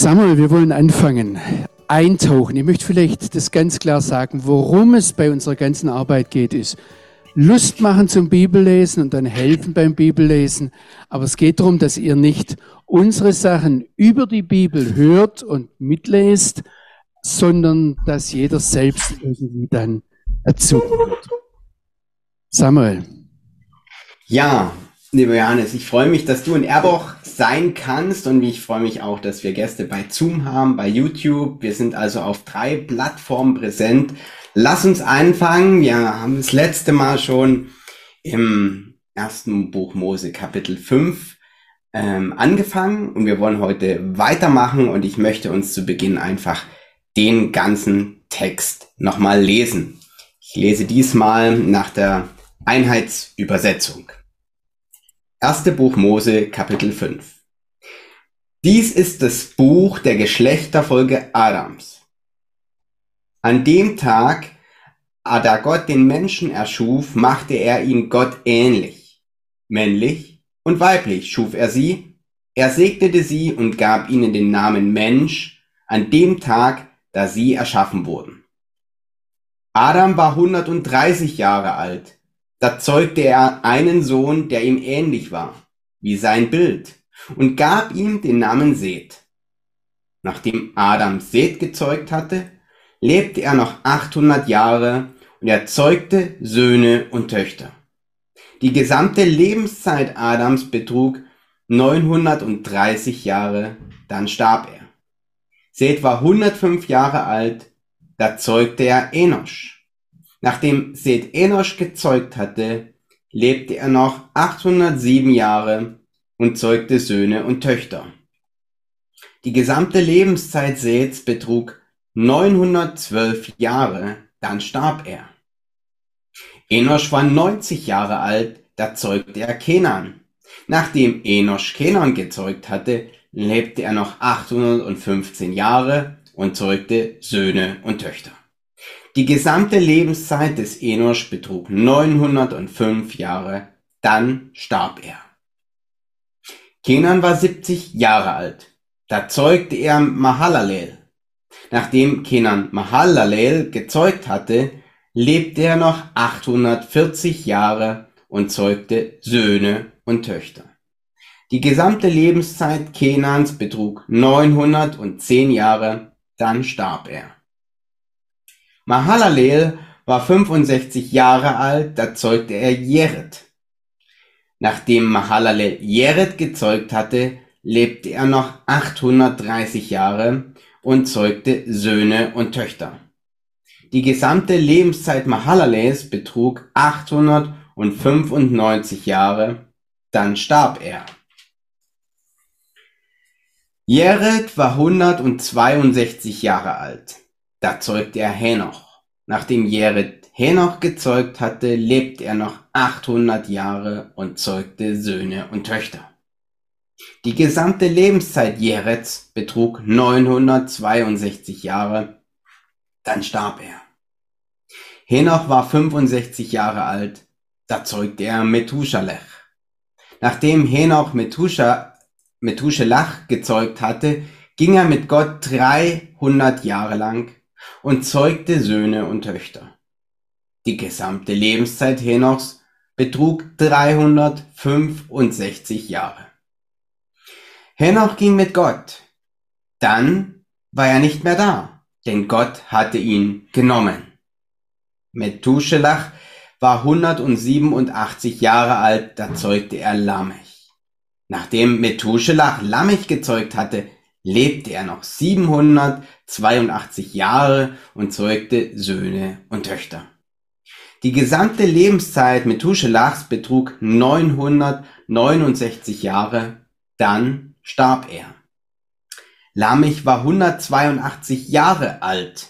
Samuel, wir wollen anfangen. Eintauchen. Ich möchte vielleicht das ganz klar sagen, worum es bei unserer ganzen Arbeit geht, ist Lust machen zum Bibellesen und dann helfen beim Bibellesen. Aber es geht darum, dass ihr nicht unsere Sachen über die Bibel hört und mitlest, sondern dass jeder selbst irgendwie dann dazu kommt. Samuel. Ja, lieber Johannes, ich freue mich, dass du in Erboch sein kannst und ich freue mich auch, dass wir Gäste bei Zoom haben, bei YouTube. Wir sind also auf drei Plattformen präsent. Lass uns anfangen. Wir haben das letzte Mal schon im ersten Buch Mose Kapitel 5 ähm, angefangen und wir wollen heute weitermachen und ich möchte uns zu Beginn einfach den ganzen Text nochmal lesen. Ich lese diesmal nach der Einheitsübersetzung. Erste Buch Mose, Kapitel 5. Dies ist das Buch der Geschlechterfolge Adams. An dem Tag, da Gott den Menschen erschuf, machte er ihn Gott ähnlich. Männlich und weiblich schuf er sie. Er segnete sie und gab ihnen den Namen Mensch an dem Tag, da sie erschaffen wurden. Adam war 130 Jahre alt da zeugte er einen Sohn, der ihm ähnlich war, wie sein Bild, und gab ihm den Namen Seth. Nachdem Adam Seth gezeugt hatte, lebte er noch 800 Jahre und er zeugte Söhne und Töchter. Die gesamte Lebenszeit Adams betrug 930 Jahre, dann starb er. Seth war 105 Jahre alt, da zeugte er Enosch. Nachdem Seth Enosch gezeugt hatte, lebte er noch 807 Jahre und zeugte Söhne und Töchter. Die gesamte Lebenszeit Seths betrug 912 Jahre, dann starb er. Enosch war 90 Jahre alt, da zeugte er Kenan. Nachdem Enosch Kenan gezeugt hatte, lebte er noch 815 Jahre und zeugte Söhne und Töchter. Die gesamte Lebenszeit des Enosch betrug 905 Jahre, dann starb er. Kenan war 70 Jahre alt. Da zeugte er Mahalalel. Nachdem Kenan Mahalalel gezeugt hatte, lebte er noch 840 Jahre und zeugte Söhne und Töchter. Die gesamte Lebenszeit Kenans betrug 910 Jahre, dann starb er. Mahalalel war 65 Jahre alt, da zeugte er Jered. Nachdem Mahalalel Jered gezeugt hatte, lebte er noch 830 Jahre und zeugte Söhne und Töchter. Die gesamte Lebenszeit Mahalalels betrug 895 Jahre, dann starb er. Jered war 162 Jahre alt. Da zeugte er Henoch. Nachdem Jered Henoch gezeugt hatte, lebte er noch 800 Jahre und zeugte Söhne und Töchter. Die gesamte Lebenszeit Jereds betrug 962 Jahre, dann starb er. Henoch war 65 Jahre alt, da zeugte er Methuschalech. Nachdem Henoch Methuschelach gezeugt hatte, ging er mit Gott 300 Jahre lang und zeugte Söhne und Töchter. Die gesamte Lebenszeit Henochs betrug 365 Jahre. Henoch ging mit Gott. Dann war er nicht mehr da, denn Gott hatte ihn genommen. Methuselach war 187 Jahre alt, da zeugte er Lamech. Nachdem Methuselach Lamech gezeugt hatte, lebte er noch 782 Jahre und zeugte Söhne und Töchter. Die gesamte Lebenszeit Methuselachs betrug 969 Jahre, dann starb er. Lamech war 182 Jahre alt.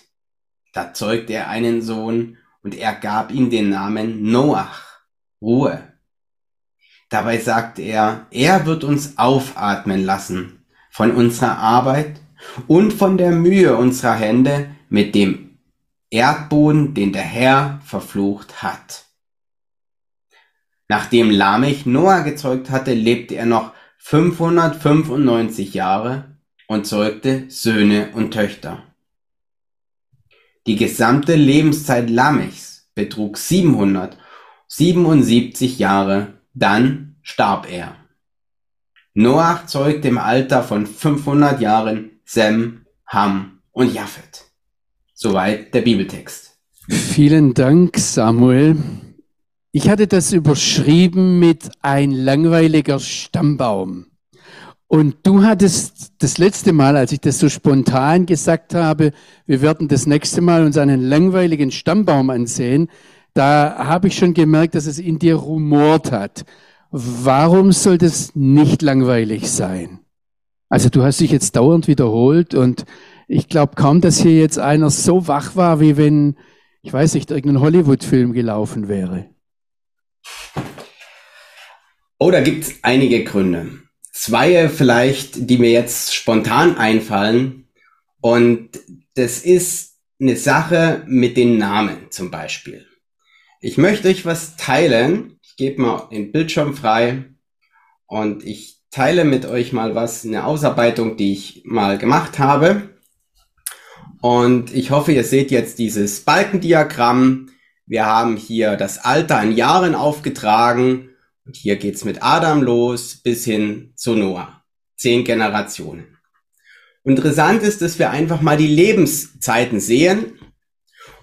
Da zeugte er einen Sohn und er gab ihm den Namen Noach, Ruhe. Dabei sagte er, er wird uns aufatmen lassen von unserer Arbeit und von der Mühe unserer Hände mit dem Erdboden, den der Herr verflucht hat. Nachdem Lamech Noah gezeugt hatte, lebte er noch 595 Jahre und zeugte Söhne und Töchter. Die gesamte Lebenszeit Lamechs betrug 777 Jahre, dann starb er. Noach zeugte im Alter von 500 Jahren Sem, Ham und Japhet. Soweit der Bibeltext. Vielen Dank, Samuel. Ich hatte das überschrieben mit ein langweiliger Stammbaum. Und du hattest das letzte Mal, als ich das so spontan gesagt habe, wir werden das nächste Mal uns einen langweiligen Stammbaum ansehen, da habe ich schon gemerkt, dass es in dir rumort hat. Warum soll das nicht langweilig sein? Also du hast dich jetzt dauernd wiederholt und ich glaube kaum, dass hier jetzt einer so wach war, wie wenn, ich weiß nicht, irgendein Hollywood-Film gelaufen wäre. Oh, da gibt es einige Gründe. Zwei vielleicht, die mir jetzt spontan einfallen. Und das ist eine Sache mit den Namen zum Beispiel. Ich möchte euch was teilen. Gebe mal den Bildschirm frei und ich teile mit euch mal was, eine Ausarbeitung, die ich mal gemacht habe. Und ich hoffe, ihr seht jetzt dieses Balkendiagramm. Wir haben hier das Alter in Jahren aufgetragen und hier geht's mit Adam los bis hin zu Noah. Zehn Generationen. Interessant ist, dass wir einfach mal die Lebenszeiten sehen.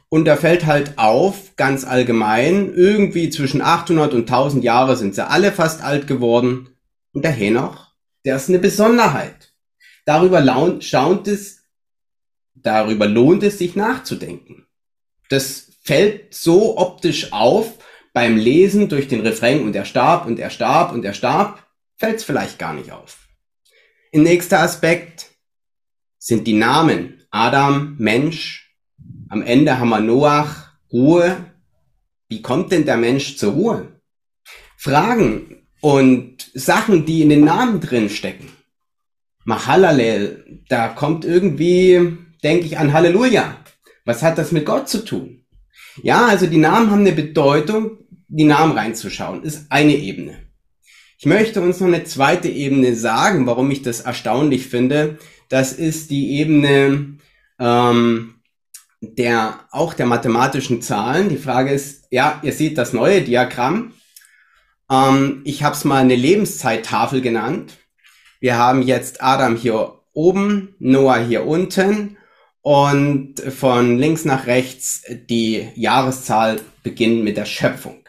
Und da fällt halt auf, ganz allgemein, irgendwie zwischen 800 und 1000 Jahre sind sie alle fast alt geworden. Und der Henoch, der ist eine Besonderheit. Darüber lohnt es, darüber lohnt es sich nachzudenken. Das fällt so optisch auf beim Lesen durch den Refrain und er starb und er starb und er starb, fällt es vielleicht gar nicht auf. Ein nächster Aspekt sind die Namen. Adam, Mensch. Am Ende haben wir Noach, Ruhe. Wie kommt denn der Mensch zur Ruhe? Fragen und Sachen, die in den Namen drin stecken. Mahalalel, da kommt irgendwie, denke ich an Halleluja. Was hat das mit Gott zu tun? Ja, also die Namen haben eine Bedeutung, die Namen reinzuschauen, ist eine Ebene. Ich möchte uns noch eine zweite Ebene sagen, warum ich das erstaunlich finde. Das ist die Ebene ähm, der auch der mathematischen Zahlen. Die Frage ist, ja, ihr seht das neue Diagramm. Ähm, ich habe es mal eine Lebenszeittafel genannt. Wir haben jetzt Adam hier oben, Noah hier unten und von links nach rechts die Jahreszahl beginnen mit der Schöpfung.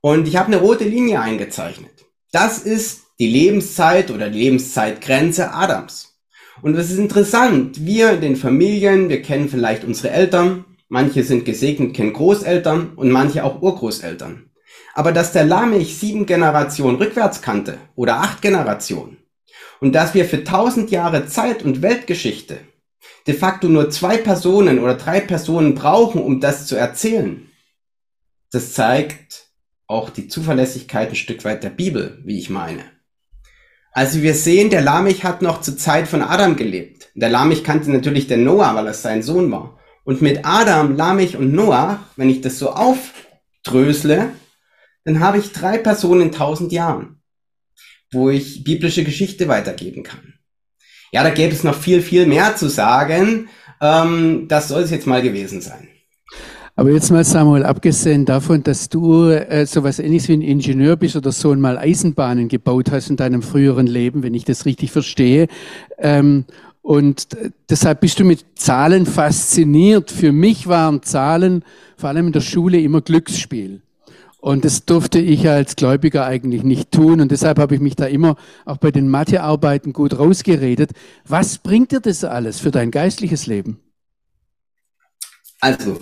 Und ich habe eine rote Linie eingezeichnet. Das ist die Lebenszeit oder die Lebenszeitgrenze Adams. Und das ist interessant. Wir in den Familien, wir kennen vielleicht unsere Eltern. Manche sind gesegnet, kennen Großeltern und manche auch Urgroßeltern. Aber dass der Lamech sieben Generationen rückwärts kannte oder acht Generationen und dass wir für tausend Jahre Zeit und Weltgeschichte de facto nur zwei Personen oder drei Personen brauchen, um das zu erzählen, das zeigt auch die Zuverlässigkeit ein Stück weit der Bibel, wie ich meine. Also wir sehen, der Lamech hat noch zur Zeit von Adam gelebt. Der Lamech kannte natürlich den Noah, weil er sein Sohn war. Und mit Adam, Lamech und Noah, wenn ich das so aufdrösle, dann habe ich drei Personen in tausend Jahren, wo ich biblische Geschichte weitergeben kann. Ja, da gäbe es noch viel, viel mehr zu sagen. Ähm, das soll es jetzt mal gewesen sein. Aber jetzt mal, Samuel, abgesehen davon, dass du äh, sowas ähnliches wie ein Ingenieur bist oder so mal Eisenbahnen gebaut hast in deinem früheren Leben, wenn ich das richtig verstehe, ähm, und deshalb bist du mit Zahlen fasziniert. Für mich waren Zahlen vor allem in der Schule immer Glücksspiel. Und das durfte ich als Gläubiger eigentlich nicht tun. Und deshalb habe ich mich da immer auch bei den Mathearbeiten gut rausgeredet. Was bringt dir das alles für dein geistliches Leben? Also,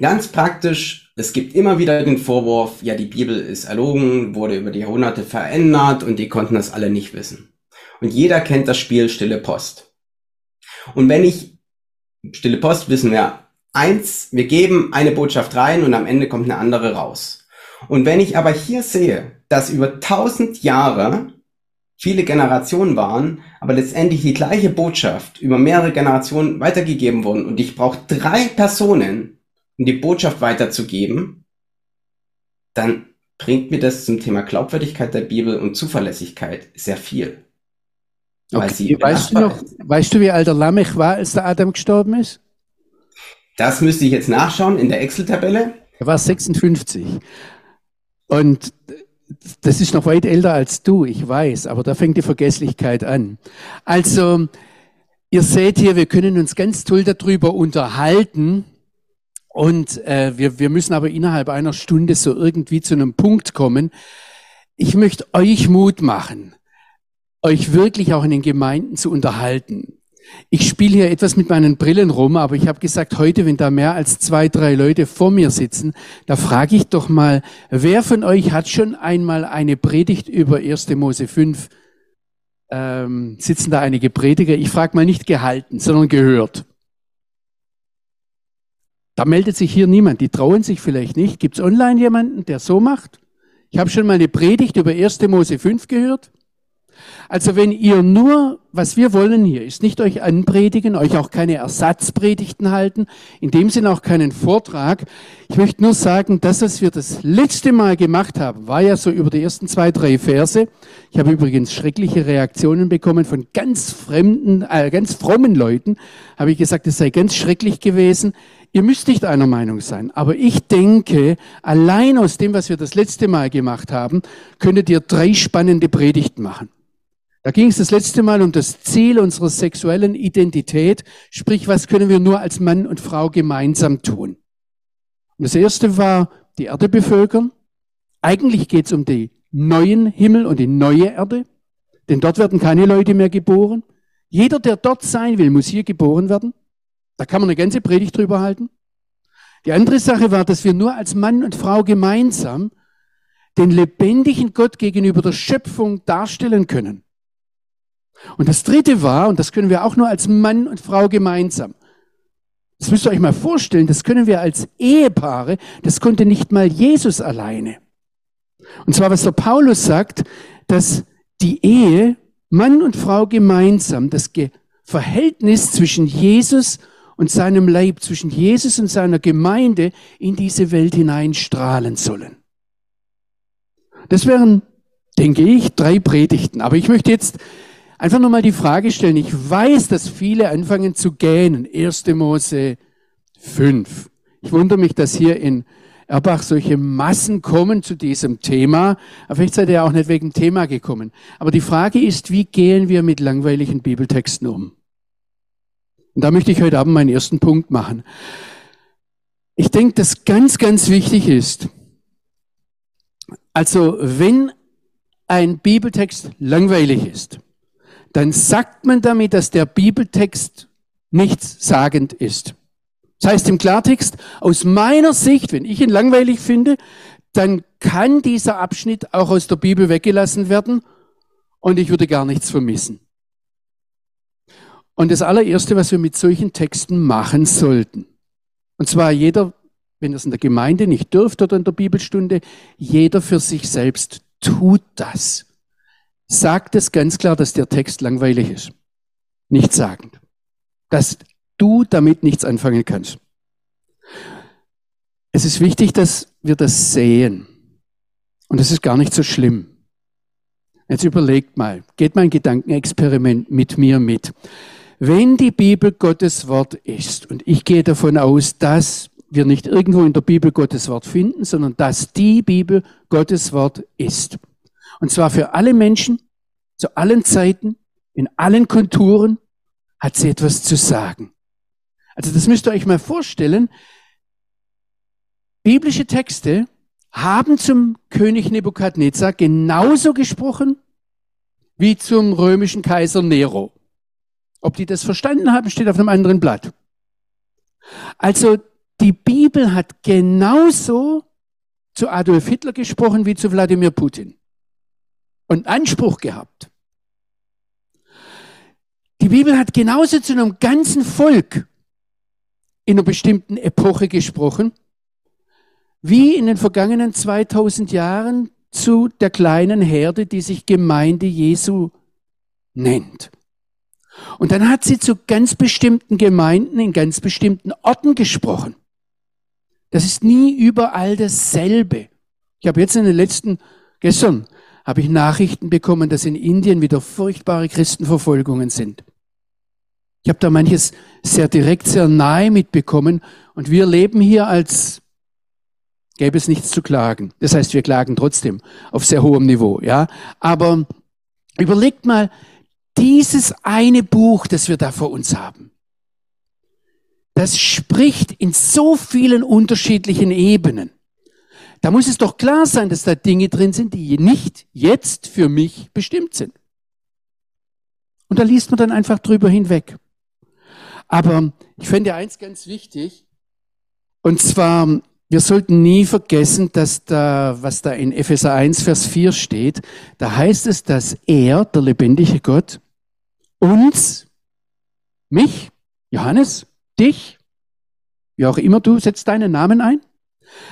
Ganz praktisch, es gibt immer wieder den Vorwurf, ja, die Bibel ist erlogen, wurde über die Jahrhunderte verändert und die konnten das alle nicht wissen. Und jeder kennt das Spiel Stille Post. Und wenn ich, Stille Post wissen wir, eins, wir geben eine Botschaft rein und am Ende kommt eine andere raus. Und wenn ich aber hier sehe, dass über tausend Jahre viele Generationen waren, aber letztendlich die gleiche Botschaft über mehrere Generationen weitergegeben wurden und ich brauche drei Personen, um die Botschaft weiterzugeben, dann bringt mir das zum Thema Glaubwürdigkeit der Bibel und Zuverlässigkeit sehr viel. Okay. Weißt, du noch, weißt du, wie alt der Lamech war, als der Adam gestorben ist? Das müsste ich jetzt nachschauen in der Excel-Tabelle. Er war 56. Und das ist noch weit älter als du, ich weiß, aber da fängt die Vergesslichkeit an. Also, ihr seht hier, wir können uns ganz toll darüber unterhalten. Und äh, wir, wir müssen aber innerhalb einer Stunde so irgendwie zu einem Punkt kommen. Ich möchte euch Mut machen, euch wirklich auch in den Gemeinden zu unterhalten. Ich spiele hier etwas mit meinen Brillen rum, aber ich habe gesagt, heute, wenn da mehr als zwei, drei Leute vor mir sitzen, da frage ich doch mal, wer von euch hat schon einmal eine Predigt über 1. Mose 5? Ähm, sitzen da einige Prediger? Ich frage mal nicht gehalten, sondern gehört. Da meldet sich hier niemand. Die trauen sich vielleicht nicht. Gibt es online jemanden, der so macht? Ich habe schon mal eine Predigt über 1. Mose 5 gehört. Also wenn ihr nur, was wir wollen hier, ist nicht euch anpredigen, euch auch keine Ersatzpredigten halten, in dem Sinne auch keinen Vortrag. Ich möchte nur sagen, das, was wir das letzte Mal gemacht haben, war ja so über die ersten zwei, drei Verse. Ich habe übrigens schreckliche Reaktionen bekommen von ganz fremden, äh, ganz frommen Leuten. Habe ich gesagt, es sei ganz schrecklich gewesen. Ihr müsst nicht einer Meinung sein, aber ich denke, allein aus dem, was wir das letzte Mal gemacht haben, könntet ihr drei spannende Predigten machen. Da ging es das letzte Mal um das Ziel unserer sexuellen Identität, sprich, was können wir nur als Mann und Frau gemeinsam tun. Und das erste war die Erde bevölkern. Eigentlich geht es um den neuen Himmel und die neue Erde, denn dort werden keine Leute mehr geboren. Jeder, der dort sein will, muss hier geboren werden. Da kann man eine ganze Predigt drüber halten. Die andere Sache war, dass wir nur als Mann und Frau gemeinsam den lebendigen Gott gegenüber der Schöpfung darstellen können. Und das dritte war, und das können wir auch nur als Mann und Frau gemeinsam. Das müsst ihr euch mal vorstellen, das können wir als Ehepaare, das konnte nicht mal Jesus alleine. Und zwar, was der Paulus sagt, dass die Ehe, Mann und Frau gemeinsam, das Verhältnis zwischen Jesus und seinem Leib, zwischen Jesus und seiner Gemeinde in diese Welt hineinstrahlen sollen. Das wären, denke ich, drei Predigten. Aber ich möchte jetzt einfach nochmal die Frage stellen. Ich weiß, dass viele anfangen zu gähnen. 1. Mose 5. Ich wundere mich, dass hier in Erbach solche Massen kommen zu diesem Thema. Aber vielleicht seid ihr auch nicht wegen dem Thema gekommen. Aber die Frage ist, wie gehen wir mit langweiligen Bibeltexten um? Und da möchte ich heute Abend meinen ersten Punkt machen. Ich denke, dass ganz, ganz wichtig ist, also wenn ein Bibeltext langweilig ist, dann sagt man damit, dass der Bibeltext nichts sagend ist. Das heißt im Klartext, aus meiner Sicht, wenn ich ihn langweilig finde, dann kann dieser Abschnitt auch aus der Bibel weggelassen werden und ich würde gar nichts vermissen. Und das allererste, was wir mit solchen Texten machen sollten, und zwar jeder, wenn es in der Gemeinde nicht dürft oder in der Bibelstunde, jeder für sich selbst tut das sagt es ganz klar, dass der Text langweilig ist. Nicht sagend. Dass du damit nichts anfangen kannst. Es ist wichtig, dass wir das sehen. Und das ist gar nicht so schlimm. Jetzt überlegt mal, geht mein Gedankenexperiment mit mir mit. Wenn die Bibel Gottes Wort ist, und ich gehe davon aus, dass wir nicht irgendwo in der Bibel Gottes Wort finden, sondern dass die Bibel Gottes Wort ist, und zwar für alle Menschen, zu allen Zeiten, in allen Konturen, hat sie etwas zu sagen. Also das müsst ihr euch mal vorstellen. Biblische Texte haben zum König Nebukadnezar genauso gesprochen wie zum römischen Kaiser Nero. Ob die das verstanden haben, steht auf einem anderen Blatt. Also die Bibel hat genauso zu Adolf Hitler gesprochen wie zu Wladimir Putin und Anspruch gehabt. Die Bibel hat genauso zu einem ganzen Volk in einer bestimmten Epoche gesprochen, wie in den vergangenen 2000 Jahren zu der kleinen Herde, die sich Gemeinde Jesu nennt. Und dann hat sie zu ganz bestimmten Gemeinden in ganz bestimmten Orten gesprochen. Das ist nie überall dasselbe. Ich habe jetzt in den letzten, gestern habe ich Nachrichten bekommen, dass in Indien wieder furchtbare Christenverfolgungen sind. Ich habe da manches sehr direkt, sehr nahe mitbekommen und wir leben hier als gäbe es nichts zu klagen. Das heißt, wir klagen trotzdem auf sehr hohem Niveau, ja. Aber überlegt mal, dieses eine Buch, das wir da vor uns haben, das spricht in so vielen unterschiedlichen Ebenen. Da muss es doch klar sein, dass da Dinge drin sind, die nicht jetzt für mich bestimmt sind. Und da liest man dann einfach drüber hinweg. Aber ich finde eins ganz wichtig, und zwar wir sollten nie vergessen, dass da, was da in Epheser 1, Vers 4 steht, da heißt es, dass er, der lebendige Gott, uns, mich, Johannes, dich, wie auch immer du setzt deinen Namen ein.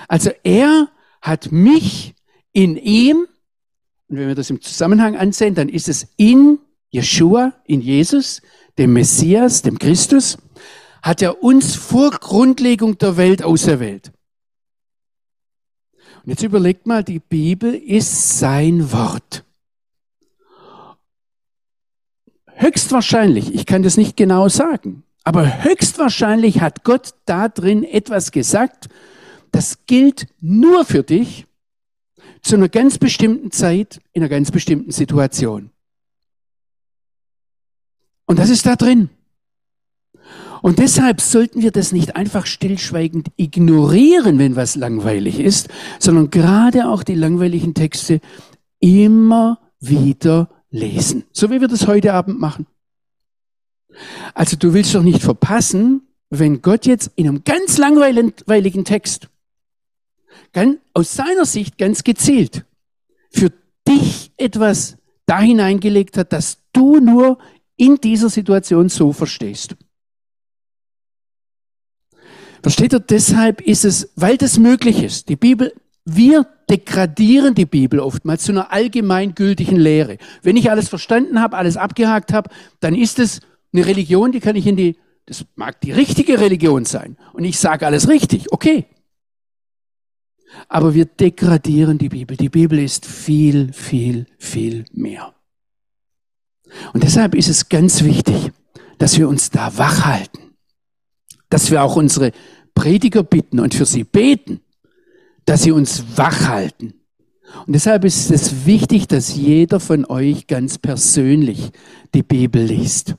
Also er hat mich in ihm, und wenn wir das im Zusammenhang ansehen, dann ist es in Jeshua, in Jesus, dem Messias, dem Christus, hat er uns vor Grundlegung der Welt auserwählt. Und jetzt überlegt mal, die Bibel ist sein Wort. Höchstwahrscheinlich, ich kann das nicht genau sagen, aber höchstwahrscheinlich hat Gott da drin etwas gesagt, das gilt nur für dich zu einer ganz bestimmten Zeit, in einer ganz bestimmten Situation. Und das ist da drin. Und deshalb sollten wir das nicht einfach stillschweigend ignorieren, wenn was langweilig ist, sondern gerade auch die langweiligen Texte immer wieder lesen. So wie wir das heute Abend machen. Also du willst doch nicht verpassen, wenn Gott jetzt in einem ganz langweiligen Text, ganz, aus seiner Sicht ganz gezielt, für dich etwas da hineingelegt hat, dass du nur in dieser Situation so verstehst. Versteht ihr? Deshalb ist es, weil das möglich ist. Die Bibel, wir degradieren die Bibel oftmals zu einer allgemeingültigen Lehre. Wenn ich alles verstanden habe, alles abgehakt habe, dann ist es eine Religion, die kann ich in die, das mag die richtige Religion sein. Und ich sage alles richtig, okay. Aber wir degradieren die Bibel. Die Bibel ist viel, viel, viel mehr. Und deshalb ist es ganz wichtig, dass wir uns da wach halten dass wir auch unsere Prediger bitten und für sie beten, dass sie uns wach halten. Und deshalb ist es wichtig, dass jeder von euch ganz persönlich die Bibel liest.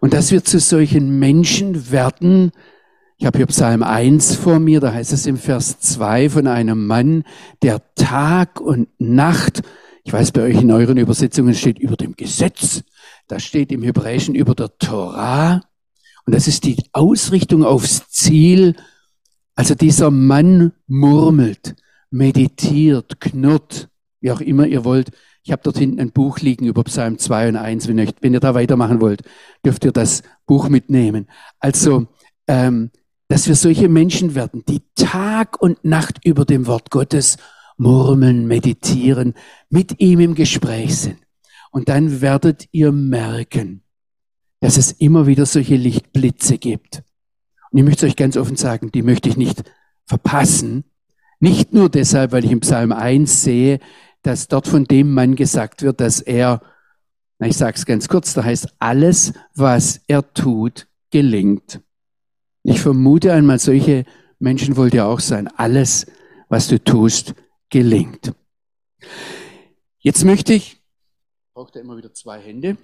Und dass wir zu solchen Menschen werden, ich habe hier Psalm 1 vor mir, da heißt es im Vers 2 von einem Mann, der Tag und Nacht, ich weiß, bei euch in euren Übersetzungen steht über dem Gesetz, da steht im Hebräischen über der Torah, und das ist die Ausrichtung aufs Ziel. Also dieser Mann murmelt, meditiert, knurrt, wie auch immer ihr wollt. Ich habe dort hinten ein Buch liegen über Psalm 2 und 1. Wenn ihr, wenn ihr da weitermachen wollt, dürft ihr das Buch mitnehmen. Also, ähm, dass wir solche Menschen werden, die Tag und Nacht über dem Wort Gottes murmeln, meditieren, mit ihm im Gespräch sind. Und dann werdet ihr merken, dass es immer wieder solche Lichtblitze gibt. Und ich möchte euch ganz offen sagen, die möchte ich nicht verpassen. Nicht nur deshalb, weil ich im Psalm 1 sehe, dass dort von dem Mann gesagt wird, dass er, na, ich sage es ganz kurz, da heißt, alles, was er tut, gelingt. Ich vermute einmal, solche Menschen wollt ihr auch sein. Alles, was du tust, gelingt. Jetzt möchte ich, braucht er immer wieder zwei Hände,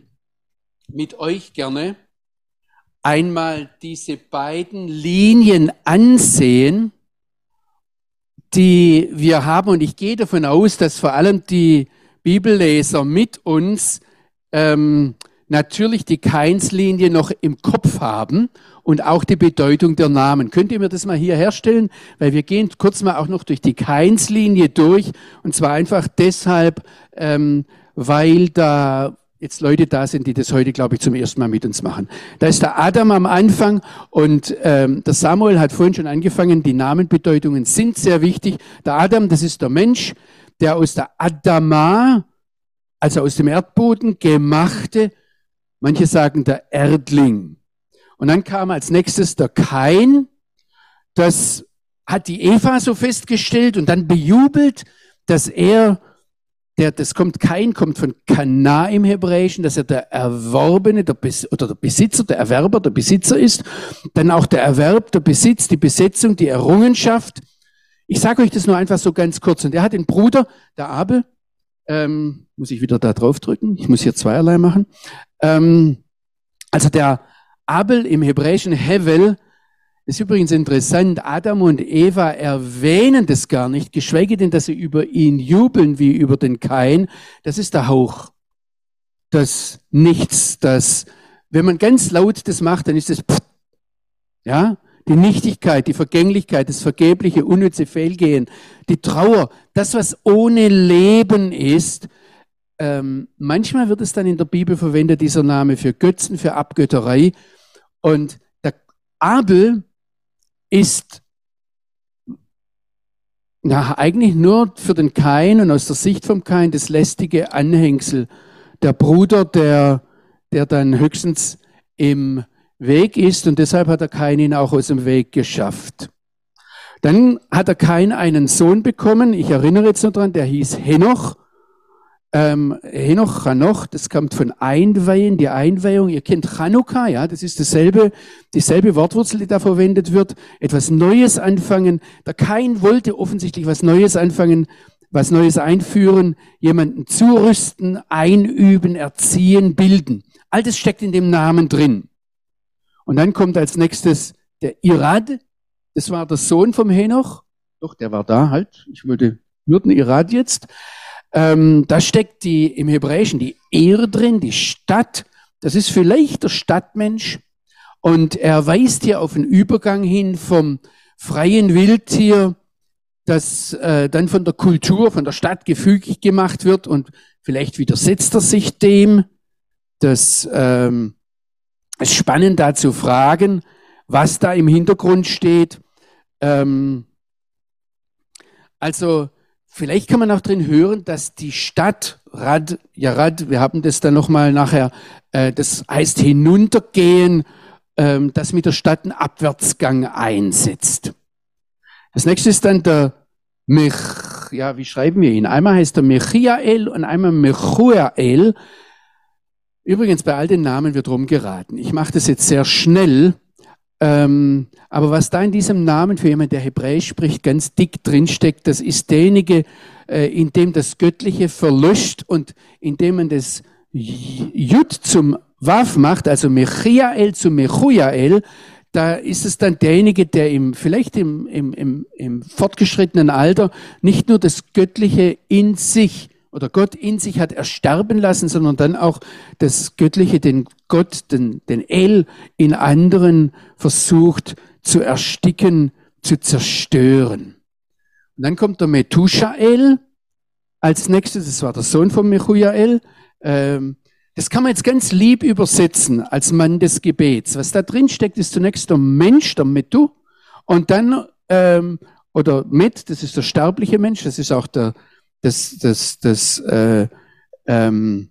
mit euch gerne einmal diese beiden Linien ansehen, die wir haben. Und ich gehe davon aus, dass vor allem die Bibelleser mit uns ähm, natürlich die Keinslinie noch im Kopf haben und auch die Bedeutung der Namen. Könnt ihr mir das mal hier herstellen? Weil wir gehen kurz mal auch noch durch die Keinslinie durch. Und zwar einfach deshalb, ähm, weil da jetzt Leute da sind, die das heute, glaube ich, zum ersten Mal mit uns machen. Da ist der Adam am Anfang und ähm, der Samuel hat vorhin schon angefangen, die Namenbedeutungen sind sehr wichtig. Der Adam, das ist der Mensch, der aus der Adama, also aus dem Erdboden gemachte, manche sagen der Erdling. Und dann kam als nächstes der Kain, das hat die Eva so festgestellt und dann bejubelt, dass er der, das kommt, kein kommt von Kana im Hebräischen, dass er der Erworbene der Bes oder der Besitzer, der Erwerber, der Besitzer ist. Dann auch der Erwerb, der Besitz, die Besetzung, die Errungenschaft. Ich sage euch das nur einfach so ganz kurz. Und er hat den Bruder, der Abel, ähm, muss ich wieder da drauf drücken. Ich muss hier zweierlei machen. Ähm, also der Abel im Hebräischen Hevel ist übrigens interessant, Adam und Eva erwähnen das gar nicht, geschweige denn, dass sie über ihn jubeln wie über den Kain. Das ist der Hauch. Das Nichts, das, wenn man ganz laut das macht, dann ist das, ja, die Nichtigkeit, die Vergänglichkeit, das vergebliche, unnütze Fehlgehen, die Trauer, das, was ohne Leben ist. Ähm, manchmal wird es dann in der Bibel verwendet, dieser Name für Götzen, für Abgötterei. Und der Abel ist na, eigentlich nur für den Kain und aus der Sicht vom Kain das lästige Anhängsel. Der Bruder, der, der dann höchstens im Weg ist und deshalb hat er Kain ihn auch aus dem Weg geschafft. Dann hat er Kain einen Sohn bekommen, ich erinnere jetzt noch dran, der hieß Henoch ähm, Henoch, Hanoch, das kommt von Einweihen, die Einweihung. Ihr kennt Chanukka, ja, das ist dasselbe, dieselbe Wortwurzel, die da verwendet wird. Etwas Neues anfangen. Der Kain wollte offensichtlich was Neues anfangen, was Neues einführen, jemanden zurüsten, einüben, erziehen, bilden. All das steckt in dem Namen drin. Und dann kommt als nächstes der Irad. Das war der Sohn vom Henoch. Doch, der war da halt. Ich wollte nur den Irad jetzt. Ähm, da steckt die im Hebräischen die Ehre drin, die Stadt. Das ist vielleicht der Stadtmensch. Und er weist hier auf den Übergang hin vom freien Wildtier, das äh, dann von der Kultur, von der Stadt gefügig gemacht wird. Und vielleicht widersetzt er sich dem. Das ähm, ist spannend da zu fragen, was da im Hintergrund steht. Ähm, also Vielleicht kann man auch drin hören, dass die Stadt Rad, ja Rad, wir haben das dann nochmal nachher, äh, das heißt hinuntergehen, ähm, das mit der Stadt einen Abwärtsgang einsetzt. Das nächste ist dann der Mech, ja, wie schreiben wir ihn? Einmal heißt er Mechiael und einmal Mechuael. Übrigens, bei all den Namen wird rumgeraten. Ich mache das jetzt sehr schnell, ähm, aber was da in diesem Namen für jemanden, der Hebräisch spricht, ganz dick drinsteckt, das ist derjenige, äh, in dem das Göttliche verlöscht und in dem man das Jud zum Waf macht, also Mechiael zu Mechujael, da ist es dann derjenige, der im, vielleicht im, im, im, im fortgeschrittenen Alter nicht nur das Göttliche in sich oder Gott in sich hat ersterben lassen, sondern dann auch das Göttliche, den Gott, den, den El in anderen versucht zu ersticken, zu zerstören. Und dann kommt der Methusael als nächstes, das war der Sohn von Mechujael. Ähm, das kann man jetzt ganz lieb übersetzen als Mann des Gebets. Was da drin steckt, ist zunächst der Mensch, der Methu, und dann, ähm, oder Met, das ist der sterbliche Mensch, das ist auch der, das, das, das, äh, ähm,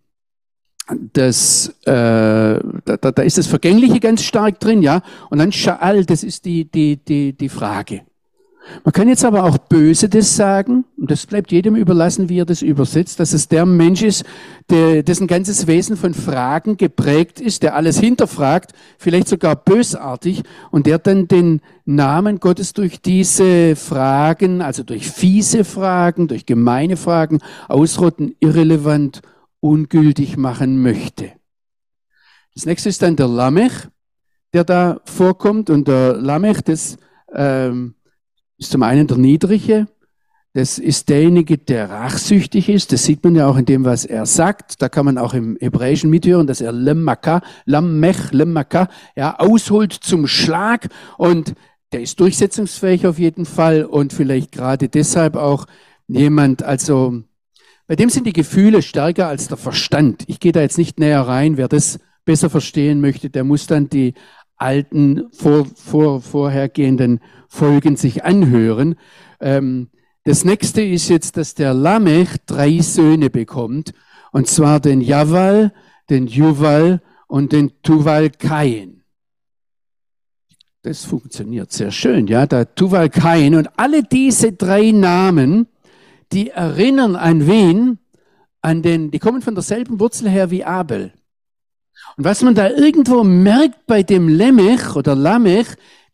das, äh, da, da ist das Vergängliche ganz stark drin, ja. Und dann Sha'al, das ist die, die, die, die Frage. Man kann jetzt aber auch böse das sagen, und das bleibt jedem überlassen, wie er das übersetzt, dass es der Mensch ist, der, dessen ganzes Wesen von Fragen geprägt ist, der alles hinterfragt, vielleicht sogar bösartig, und der dann den Namen Gottes durch diese Fragen, also durch fiese Fragen, durch gemeine Fragen, ausrotten, irrelevant, ungültig machen möchte. Das nächste ist dann der Lamech, der da vorkommt, und der Lamech, das, ähm, ist zum einen der Niedrige, das ist derjenige, der rachsüchtig ist. Das sieht man ja auch in dem, was er sagt. Da kann man auch im Hebräischen mithören, dass er Lemmaka, Lammech, Lemmaka, ja, ausholt zum Schlag. Und der ist durchsetzungsfähig auf jeden Fall und vielleicht gerade deshalb auch jemand, also, bei dem sind die Gefühle stärker als der Verstand. Ich gehe da jetzt nicht näher rein. Wer das besser verstehen möchte, der muss dann die alten, vor, vor, vorhergehenden Folgen sich anhören. Ähm, das nächste ist jetzt, dass der Lamech drei Söhne bekommt, und zwar den Javal, den Juval und den Tuval Kain. Das funktioniert sehr schön, ja, der Tuval Kain. Und alle diese drei Namen, die erinnern an wen? an den, die kommen von derselben Wurzel her wie Abel. Und was man da irgendwo merkt bei dem Lemech oder Lamech,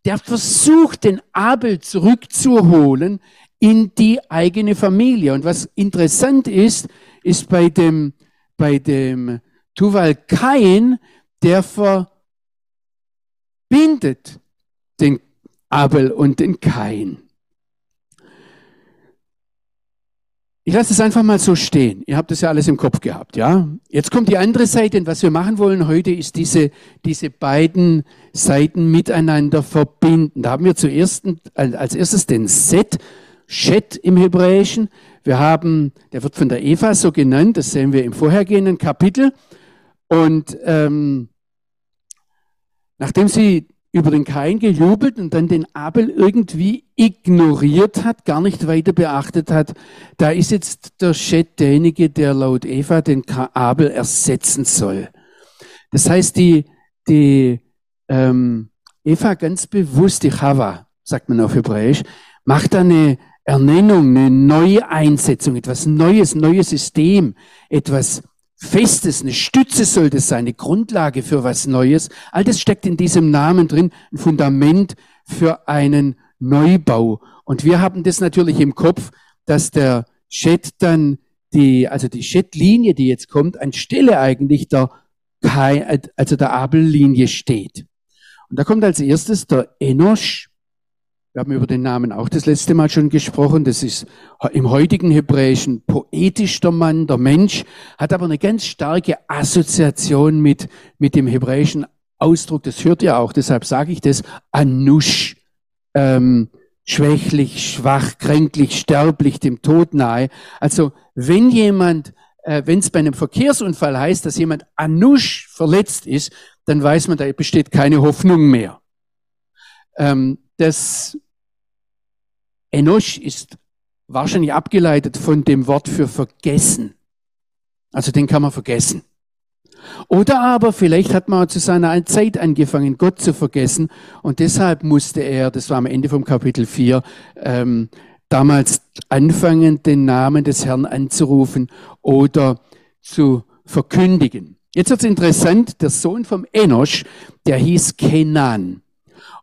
der versucht, den Abel zurückzuholen in die eigene Familie. Und was interessant ist, ist bei dem, bei dem Tuval Kain, der verbindet den Abel und den Kain. Ich lasse es einfach mal so stehen. Ihr habt das ja alles im Kopf gehabt, ja? Jetzt kommt die andere Seite und was wir machen wollen heute ist diese, diese beiden Seiten miteinander verbinden. Da haben wir zuerst als erstes den Set, Shet im Hebräischen. Wir haben, der wird von der Eva so genannt, das sehen wir im vorhergehenden Kapitel. Und ähm, nachdem sie über den Kain gejubelt und dann den Abel irgendwie ignoriert hat, gar nicht weiter beachtet hat, da ist jetzt der Chet derjenige, der laut Eva den Abel ersetzen soll. Das heißt, die, die ähm, Eva ganz bewusst, die Chava, sagt man auf Hebräisch, macht da eine Ernennung, eine neue Einsetzung, etwas Neues, neues System, etwas Festes, eine Stütze soll das sein, eine Grundlage für was Neues. All das steckt in diesem Namen drin, ein Fundament für einen Neubau. Und wir haben das natürlich im Kopf, dass der Chat dann die, also die Chat-Linie, die jetzt kommt, anstelle eigentlich der also der Abel-Linie steht. Und da kommt als erstes der Enosh, wir haben über den Namen auch das letzte Mal schon gesprochen. Das ist im heutigen Hebräischen poetisch der Mann, der Mensch, hat aber eine ganz starke Assoziation mit, mit dem hebräischen Ausdruck. Das hört ihr auch, deshalb sage ich das, Anush, ähm, schwächlich, schwach, kränklich, sterblich, dem Tod nahe. Also wenn jemand, äh, wenn es bei einem Verkehrsunfall heißt, dass jemand Anush verletzt ist, dann weiß man, da besteht keine Hoffnung mehr. Ähm, das Enosh ist wahrscheinlich abgeleitet von dem Wort für vergessen. Also den kann man vergessen. Oder aber vielleicht hat man zu seiner Zeit angefangen, Gott zu vergessen und deshalb musste er, das war am Ende vom Kapitel 4, ähm, damals anfangen, den Namen des Herrn anzurufen oder zu verkündigen. Jetzt wird es interessant, der Sohn vom Enosch, der hieß Kenan.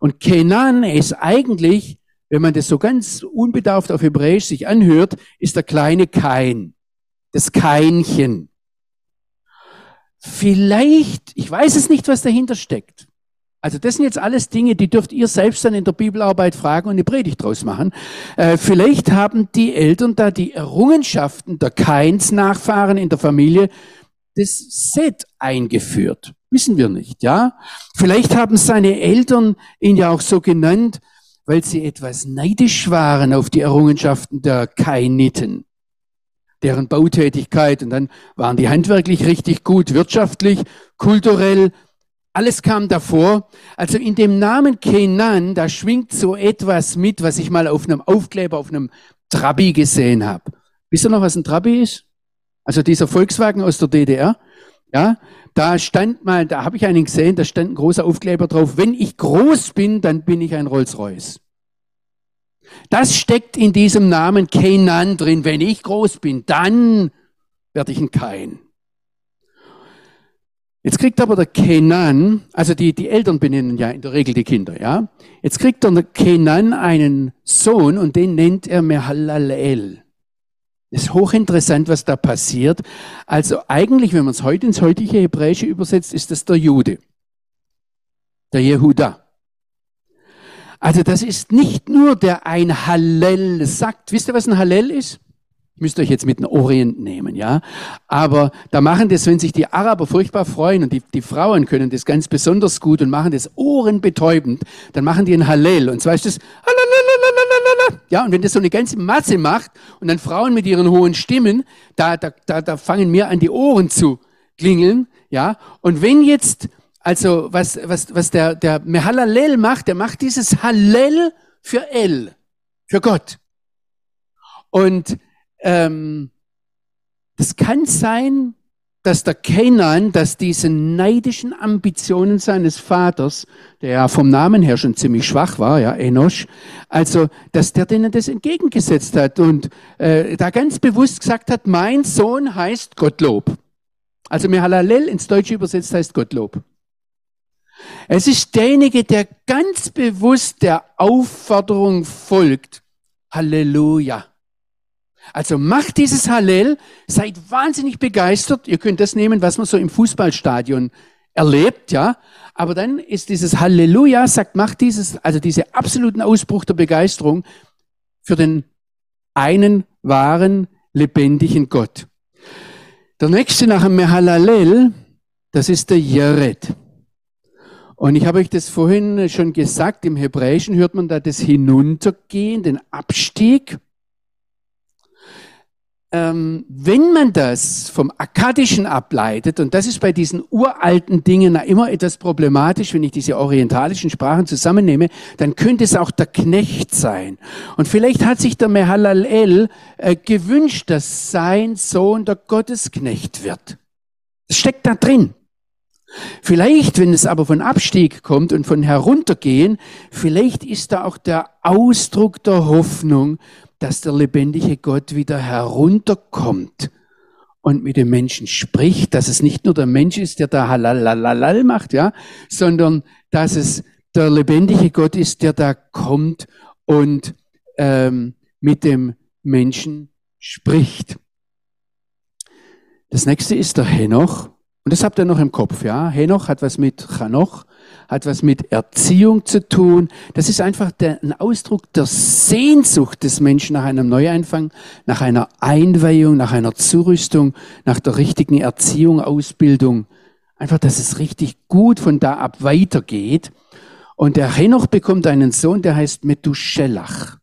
Und Kenan ist eigentlich, wenn man das so ganz unbedarft auf Hebräisch sich anhört, ist der kleine Kain, das Kainchen. Vielleicht, ich weiß es nicht, was dahinter steckt. Also das sind jetzt alles Dinge, die dürft ihr selbst dann in der Bibelarbeit fragen und eine Predigt draus machen. Äh, vielleicht haben die Eltern da die Errungenschaften der Kains Nachfahren in der Familie das Set eingeführt. Wissen wir nicht, ja? Vielleicht haben seine Eltern ihn ja auch so genannt, weil sie etwas neidisch waren auf die Errungenschaften der Kainiten, deren Bautätigkeit. Und dann waren die handwerklich richtig gut, wirtschaftlich, kulturell. Alles kam davor. Also in dem Namen Kenan, da schwingt so etwas mit, was ich mal auf einem Aufkleber, auf einem Trabi gesehen habe. Wisst ihr noch, was ein Trabi ist? Also dieser Volkswagen aus der DDR. Ja, da stand mal, da habe ich einen gesehen, da stand ein großer Aufkleber drauf, wenn ich groß bin, dann bin ich ein Rolls-Royce. Das steckt in diesem Namen Kenan drin. Wenn ich groß bin, dann werde ich ein Kain. Jetzt kriegt aber der Kenan, also die, die Eltern benennen ja in der Regel die Kinder, ja. Jetzt kriegt der Kenan einen Sohn und den nennt er Mehalalel. Es ist hochinteressant, was da passiert. Also eigentlich, wenn man es heute ins heutige Hebräische übersetzt, ist das der Jude, der Jehuda. Also das ist nicht nur der ein Hallel sagt. Wisst ihr, was ein Hallel ist? Müsst euch jetzt mit dem Orient nehmen, ja. Aber da machen das, wenn sich die Araber furchtbar freuen und die, die Frauen können das ganz besonders gut und machen das ohrenbetäubend, dann machen die ein Hallel. Und zwar ist das ja, und wenn das so eine ganze Masse macht und dann Frauen mit ihren hohen Stimmen, da, da, da, da fangen mir an die Ohren zu klingeln, ja. Und wenn jetzt, also was, was, was der, der Mehalalel macht, der macht dieses Hallel für El, für Gott. Und ähm, das kann sein, dass der Kenan, dass diese neidischen Ambitionen seines Vaters, der ja vom Namen her schon ziemlich schwach war, ja, Enosch, also, dass der denen das entgegengesetzt hat und äh, da ganz bewusst gesagt hat, mein Sohn heißt Gottlob. Also Mehalalel ins Deutsche übersetzt heißt Gottlob. Es ist derjenige, der ganz bewusst der Aufforderung folgt. Halleluja. Also macht dieses Hallel, seid wahnsinnig begeistert. Ihr könnt das nehmen, was man so im Fußballstadion erlebt, ja. Aber dann ist dieses Halleluja, sagt, macht dieses, also diese absoluten Ausbruch der Begeisterung für den einen wahren, lebendigen Gott. Der nächste nach dem Mehalalel, das ist der Jered. Und ich habe euch das vorhin schon gesagt, im Hebräischen hört man da das Hinuntergehen, den Abstieg wenn man das vom Akkadischen ableitet, und das ist bei diesen uralten Dingen immer etwas problematisch, wenn ich diese orientalischen Sprachen zusammennehme, dann könnte es auch der Knecht sein. Und vielleicht hat sich der Mehalalel äh, gewünscht, dass sein Sohn der Gottesknecht wird. Das steckt da drin. Vielleicht, wenn es aber von Abstieg kommt und von heruntergehen, vielleicht ist da auch der Ausdruck der Hoffnung, dass der lebendige Gott wieder herunterkommt und mit dem Menschen spricht, dass es nicht nur der Mensch ist, der da halalalal macht, ja, sondern dass es der lebendige Gott ist, der da kommt und ähm, mit dem Menschen spricht. Das nächste ist der Henoch. Und das habt ihr noch im Kopf, ja. Henoch hat was mit Chanoch hat was mit Erziehung zu tun. Das ist einfach der, ein Ausdruck der Sehnsucht des Menschen nach einem Neuanfang, nach einer Einweihung, nach einer Zurüstung, nach der richtigen Erziehung, Ausbildung. Einfach, dass es richtig gut von da ab weitergeht. Und der Henoch bekommt einen Sohn, der heißt Methuselach.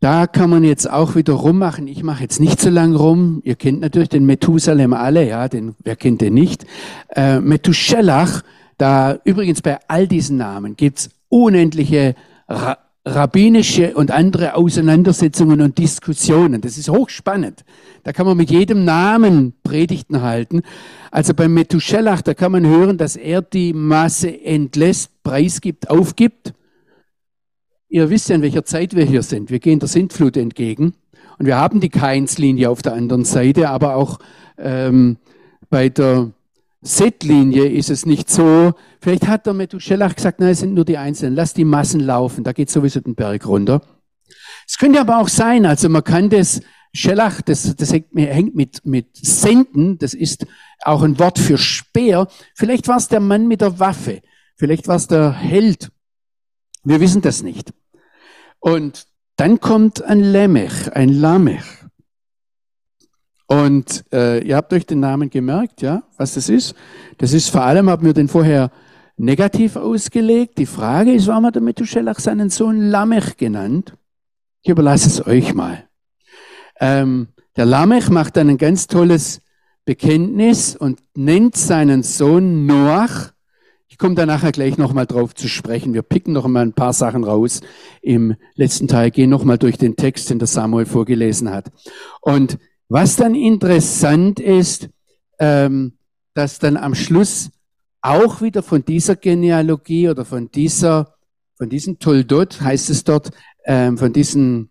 Da kann man jetzt auch wieder rummachen. Ich mache jetzt nicht so lang rum. Ihr kennt natürlich den Methusalem alle, ja, den, wer kennt den nicht? Äh, Methuselach, da übrigens bei all diesen Namen gibt's unendliche Ra rabbinische und andere Auseinandersetzungen und Diskussionen. Das ist hochspannend. Da kann man mit jedem Namen Predigten halten. Also beim Methuselach, da kann man hören, dass er die Masse entlässt, preisgibt, aufgibt Ihr wisst ja, in welcher Zeit wir hier sind. Wir gehen der Sintflut entgegen und wir haben die Keinslinie auf der anderen Seite, aber auch ähm, bei der Set-Linie ist es nicht so. Vielleicht hat der Methuselach gesagt, nein, es sind nur die Einzelnen. Lass die Massen laufen. Da geht sowieso den Berg runter. Es könnte aber auch sein, also man kann das Schellach, das, das hängt mit, mit Senden, das ist auch ein Wort für Speer. Vielleicht war es der Mann mit der Waffe. Vielleicht war es der Held. Wir wissen das nicht. Und dann kommt ein Lemech, ein Lamech. Und äh, ihr habt euch den Namen gemerkt, ja, was das ist. Das ist vor allem, haben wir den vorher negativ ausgelegt. Die Frage ist, warum hat der Methuselach seinen Sohn Lamech genannt? Ich überlasse es euch mal. Ähm, der Lamech macht dann ein ganz tolles Bekenntnis und nennt seinen Sohn Noach ich komme da nachher gleich nochmal drauf zu sprechen. Wir picken noch mal ein paar Sachen raus im letzten Teil, gehen nochmal durch den Text, den der Samuel vorgelesen hat. Und was dann interessant ist, ähm, dass dann am Schluss auch wieder von dieser Genealogie oder von dieser, von diesem Toldot heißt es dort, ähm, von diesen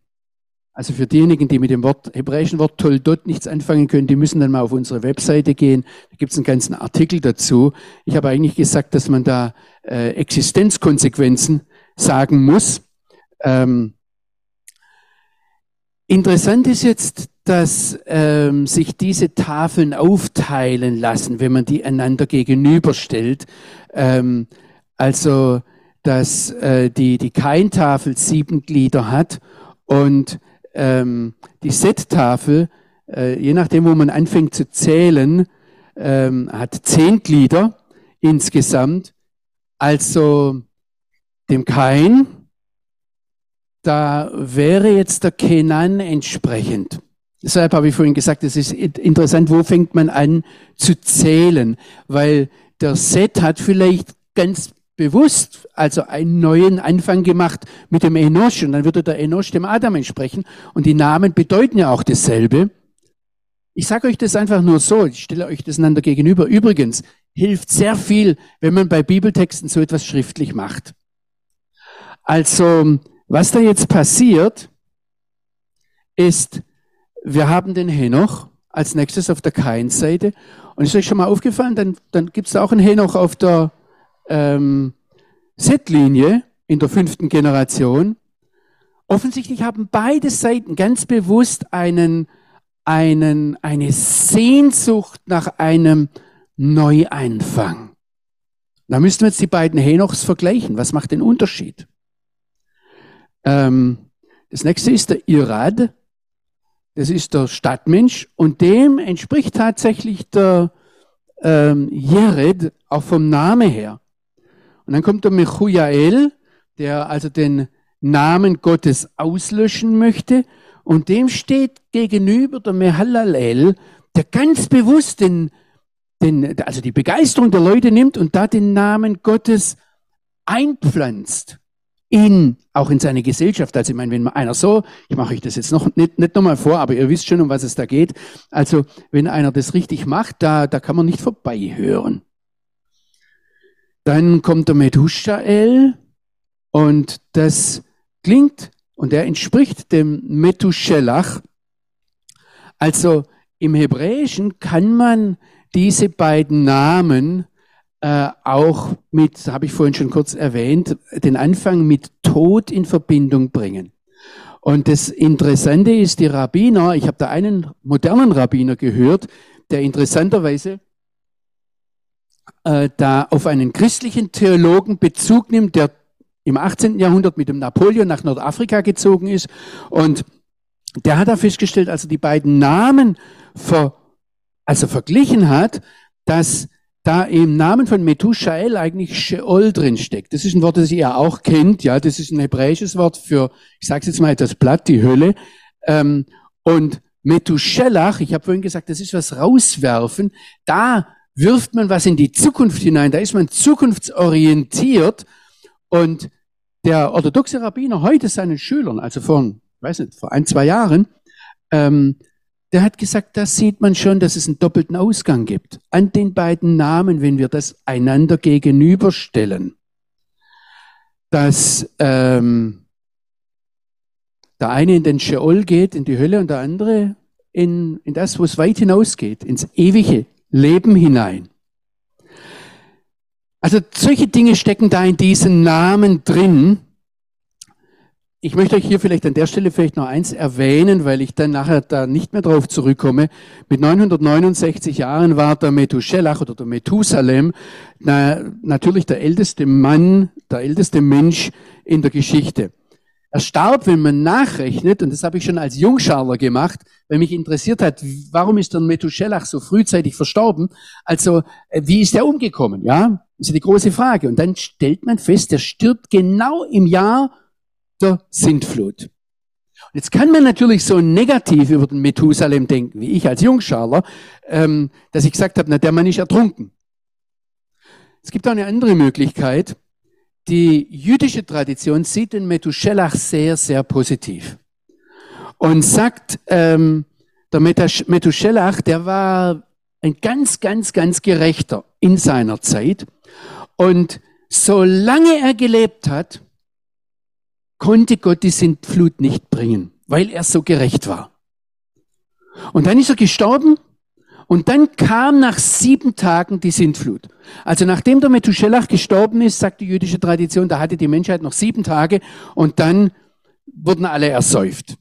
also für diejenigen, die mit dem Wort, hebräischen Wort Toldot nichts anfangen können, die müssen dann mal auf unsere Webseite gehen. Da gibt es einen ganzen Artikel dazu. Ich habe eigentlich gesagt, dass man da äh, Existenzkonsequenzen sagen muss. Ähm, interessant ist jetzt, dass ähm, sich diese Tafeln aufteilen lassen, wenn man die einander gegenüberstellt. Ähm, also, dass äh, die, die Keintafel sieben Glieder hat und ähm, die Set-Tafel, äh, je nachdem, wo man anfängt zu zählen, ähm, hat zehn Glieder insgesamt. Also dem Kain, da wäre jetzt der Kenan entsprechend. Deshalb habe ich vorhin gesagt, es ist interessant, wo fängt man an zu zählen, weil der Set hat vielleicht ganz bewusst also einen neuen Anfang gemacht mit dem Enosch und dann würde der Enosch dem Adam entsprechen und die Namen bedeuten ja auch dasselbe. Ich sage euch das einfach nur so, ich stelle euch das einander gegenüber. Übrigens, hilft sehr viel, wenn man bei Bibeltexten so etwas schriftlich macht. Also, was da jetzt passiert, ist, wir haben den Henoch als nächstes auf der Kain-Seite. Und ist euch schon mal aufgefallen, dann, dann gibt es auch einen Henoch auf der ähm, Set-Linie in der fünften Generation. Offensichtlich haben beide Seiten ganz bewusst einen, einen, eine Sehnsucht nach einem Neueinfang. Da müssten wir jetzt die beiden Henochs vergleichen. Was macht den Unterschied? Ähm, das nächste ist der Irad. Das ist der Stadtmensch und dem entspricht tatsächlich der ähm, Jered auch vom Namen her. Und dann kommt der Mechujael, der also den Namen Gottes auslöschen möchte. Und dem steht gegenüber der Mehalalel, der ganz bewusst den, den, also die Begeisterung der Leute nimmt und da den Namen Gottes einpflanzt in, auch in seine Gesellschaft. Also ich meine, wenn einer so, ich mache euch das jetzt noch nicht, nicht nochmal vor, aber ihr wisst schon, um was es da geht. Also wenn einer das richtig macht, da, da kann man nicht vorbeihören. Dann kommt der Methushael und das klingt und er entspricht dem Methuselach. Also im Hebräischen kann man diese beiden Namen äh, auch mit, habe ich vorhin schon kurz erwähnt, den Anfang mit Tod in Verbindung bringen. Und das Interessante ist, die Rabbiner, ich habe da einen modernen Rabbiner gehört, der interessanterweise äh, da auf einen christlichen Theologen Bezug nimmt, der im 18. Jahrhundert mit dem Napoleon nach Nordafrika gezogen ist. Und der hat da festgestellt, als er die beiden Namen ver, also verglichen hat, dass da im Namen von Methushael eigentlich Sheol drin steckt. Das ist ein Wort, das ihr auch kennt. Ja, das ist ein hebräisches Wort für, ich sage jetzt mal etwas platt, die Hölle. Ähm, und Methuselach, ich habe vorhin gesagt, das ist was rauswerfen. Da wirft man was in die Zukunft hinein, da ist man zukunftsorientiert und der orthodoxe Rabbiner heute seinen Schülern, also vor, weiß nicht, vor ein, zwei Jahren, ähm, der hat gesagt, da sieht man schon, dass es einen doppelten Ausgang gibt. An den beiden Namen, wenn wir das einander gegenüberstellen. Dass ähm, der eine in den Sheol geht, in die Hölle, und der andere in, in das, wo es weit hinausgeht, ins ewige Leben hinein. Also solche Dinge stecken da in diesen Namen drin. Ich möchte euch hier vielleicht an der Stelle vielleicht noch eins erwähnen, weil ich dann nachher da nicht mehr drauf zurückkomme. Mit 969 Jahren war der Methuselach oder der Methusalem na, natürlich der älteste Mann, der älteste Mensch in der Geschichte. Er starb, wenn man nachrechnet, und das habe ich schon als Jungscharler gemacht, weil mich interessiert hat, warum ist der Methuselach so frühzeitig verstorben? Also, äh, wie ist er umgekommen? Ja, ist die große Frage. Und dann stellt man fest, er stirbt genau im Jahr der Sintflut. Und jetzt kann man natürlich so negativ über den Methusalem denken, wie ich als Jungscharler, ähm, dass ich gesagt habe, na, der Mann ist ertrunken. Es gibt auch eine andere Möglichkeit. Die jüdische Tradition sieht den Methuselach sehr, sehr positiv und sagt, ähm, der Methuselach, der war ein ganz, ganz, ganz gerechter in seiner Zeit. Und solange er gelebt hat, konnte Gott die Sintflut nicht bringen, weil er so gerecht war. Und dann ist er gestorben und dann kam nach sieben Tagen die Sintflut. Also nachdem der Methuselach gestorben ist, sagt die jüdische Tradition, da hatte die Menschheit noch sieben Tage und dann wurden alle ersäuft.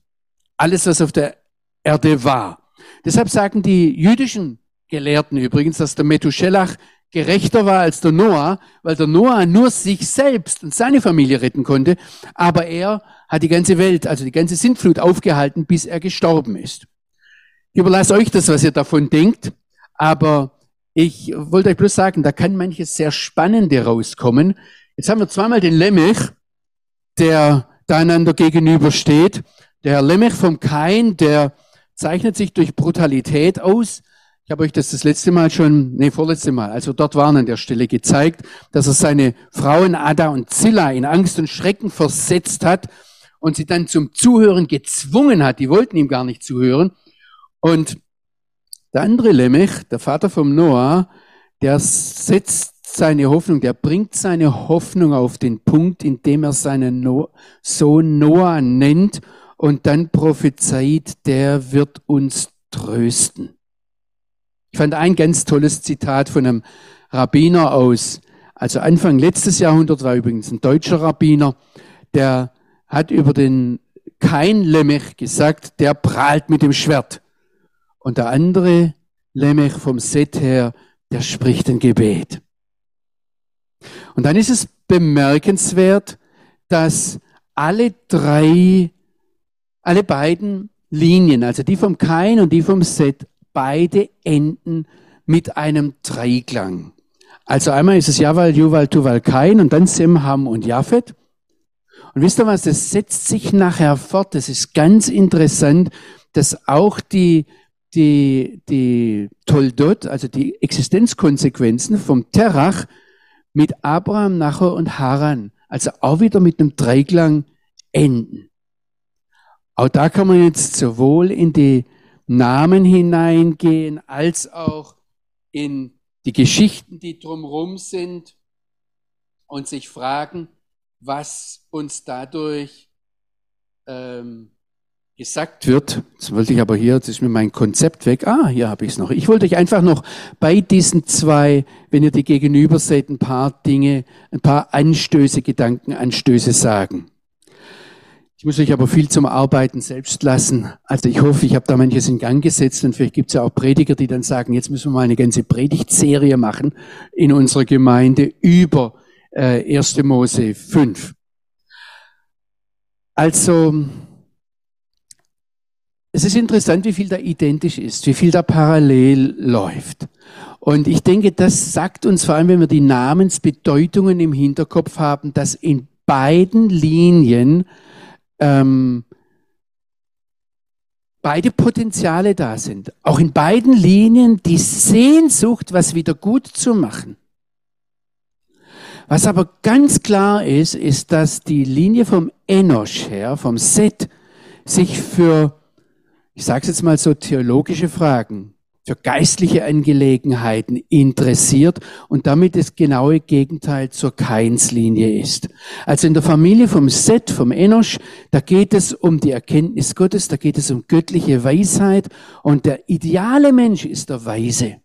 Alles, was auf der Erde war. Deshalb sagen die jüdischen Gelehrten übrigens, dass der Methuselach gerechter war als der Noah, weil der Noah nur sich selbst und seine Familie retten konnte, aber er hat die ganze Welt, also die ganze Sintflut aufgehalten, bis er gestorben ist. Ich überlasse euch das, was ihr davon denkt, aber ich wollte euch bloß sagen, da kann manches sehr Spannende rauskommen. Jetzt haben wir zweimal den Lemech, der da einander gegenübersteht. Der Herr Lemech vom Kain, der zeichnet sich durch Brutalität aus. Ich habe euch das das letzte Mal schon, nee, vorletzte Mal, also dort waren an der Stelle gezeigt, dass er seine Frauen Ada und Zilla in Angst und Schrecken versetzt hat und sie dann zum Zuhören gezwungen hat. Die wollten ihm gar nicht zuhören. Und Der andere Lemech, der Vater vom Noah, der setzt seine Hoffnung, der bringt seine Hoffnung auf den Punkt, indem er seinen no Sohn Noah nennt und dann prophezeit, der wird uns trösten. Ich fand ein ganz tolles Zitat von einem Rabbiner aus, also Anfang letztes Jahrhundert war übrigens ein deutscher Rabbiner, der hat über den kein Lemech gesagt, der prahlt mit dem Schwert. Und der andere Lemech vom Set her, der spricht ein Gebet. Und dann ist es bemerkenswert, dass alle drei, alle beiden Linien, also die vom Kain und die vom Set, beide enden mit einem Dreiklang. Also einmal ist es Javal, Juval, Tuval, Kain und dann Sem, Ham und Japhet. Und wisst ihr was, das setzt sich nachher fort. Das ist ganz interessant, dass auch die, die, die Toldot, also die Existenzkonsequenzen vom Terach mit Abraham, Nachor und Haran, also auch wieder mit einem Dreiklang enden. Auch da kann man jetzt sowohl in die Namen hineingehen, als auch in die Geschichten, die drumherum sind und sich fragen, was uns dadurch ähm, gesagt wird. Jetzt wollte ich aber hier, jetzt ist mir mein Konzept weg. Ah, hier habe ich es noch. Ich wollte euch einfach noch bei diesen zwei, wenn ihr die gegenüber seht, ein paar Dinge, ein paar Anstöße, Gedankenanstöße sagen. Ich muss euch aber viel zum Arbeiten selbst lassen. Also ich hoffe, ich habe da manches in Gang gesetzt und vielleicht gibt es ja auch Prediger, die dann sagen, jetzt müssen wir mal eine ganze Predigtserie machen in unserer Gemeinde über äh, 1. Mose 5. Also, es ist interessant, wie viel da identisch ist, wie viel da parallel läuft. Und ich denke, das sagt uns vor allem, wenn wir die Namensbedeutungen im Hinterkopf haben, dass in beiden Linien ähm, beide Potenziale da sind. Auch in beiden Linien die Sehnsucht, was wieder gut zu machen. Was aber ganz klar ist, ist, dass die Linie vom Enosch her, vom Set, sich für, ich sage es jetzt mal so, theologische Fragen für geistliche Angelegenheiten interessiert und damit das genaue Gegenteil zur Keinslinie ist. Also in der Familie vom Set, vom Enosch, da geht es um die Erkenntnis Gottes, da geht es um göttliche Weisheit und der ideale Mensch ist der Weise.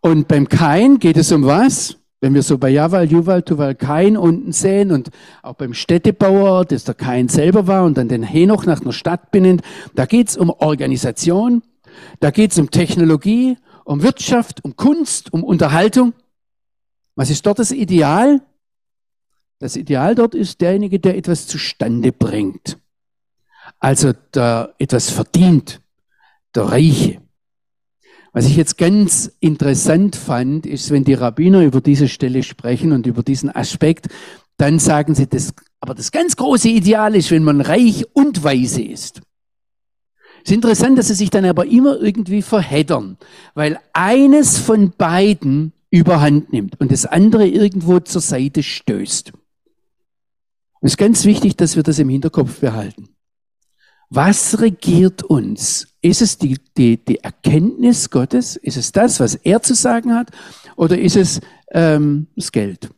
Und beim Kain geht es um was? Wenn wir so bei Javal, Juval, Tuval, Kain unten sehen und auch beim Städtebauer, das der Kain selber war und dann den Henoch nach einer Stadt benennt, da geht es um Organisation, da geht es um Technologie, um Wirtschaft, um Kunst, um Unterhaltung. Was ist dort das Ideal? Das Ideal dort ist derjenige, der etwas zustande bringt. Also der etwas verdient, der Reiche. Was ich jetzt ganz interessant fand, ist, wenn die Rabbiner über diese Stelle sprechen und über diesen Aspekt, dann sagen sie, das, aber das ganz große Ideal ist, wenn man reich und weise ist. Es ist interessant, dass sie sich dann aber immer irgendwie verheddern, weil eines von beiden überhand nimmt und das andere irgendwo zur Seite stößt. Es ist ganz wichtig, dass wir das im Hinterkopf behalten. Was regiert uns? Ist es die, die, die Erkenntnis Gottes? Ist es das, was er zu sagen hat? Oder ist es ähm, das Geld?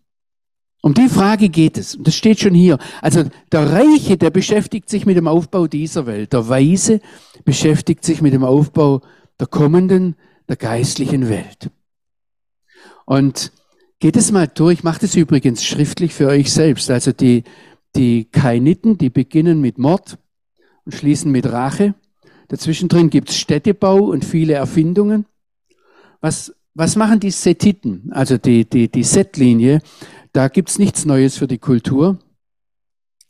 Um die Frage geht es. Und das steht schon hier. Also der Reiche, der beschäftigt sich mit dem Aufbau dieser Welt. Der Weise beschäftigt sich mit dem Aufbau der kommenden, der geistlichen Welt. Und geht es mal durch. Macht es übrigens schriftlich für euch selbst. Also die, die Kainiten, die beginnen mit Mord und schließen mit Rache. Dazwischen drin gibt es Städtebau und viele Erfindungen. Was, was machen die Setiten, also die, die, die Setlinie? Da gibt's nichts Neues für die Kultur.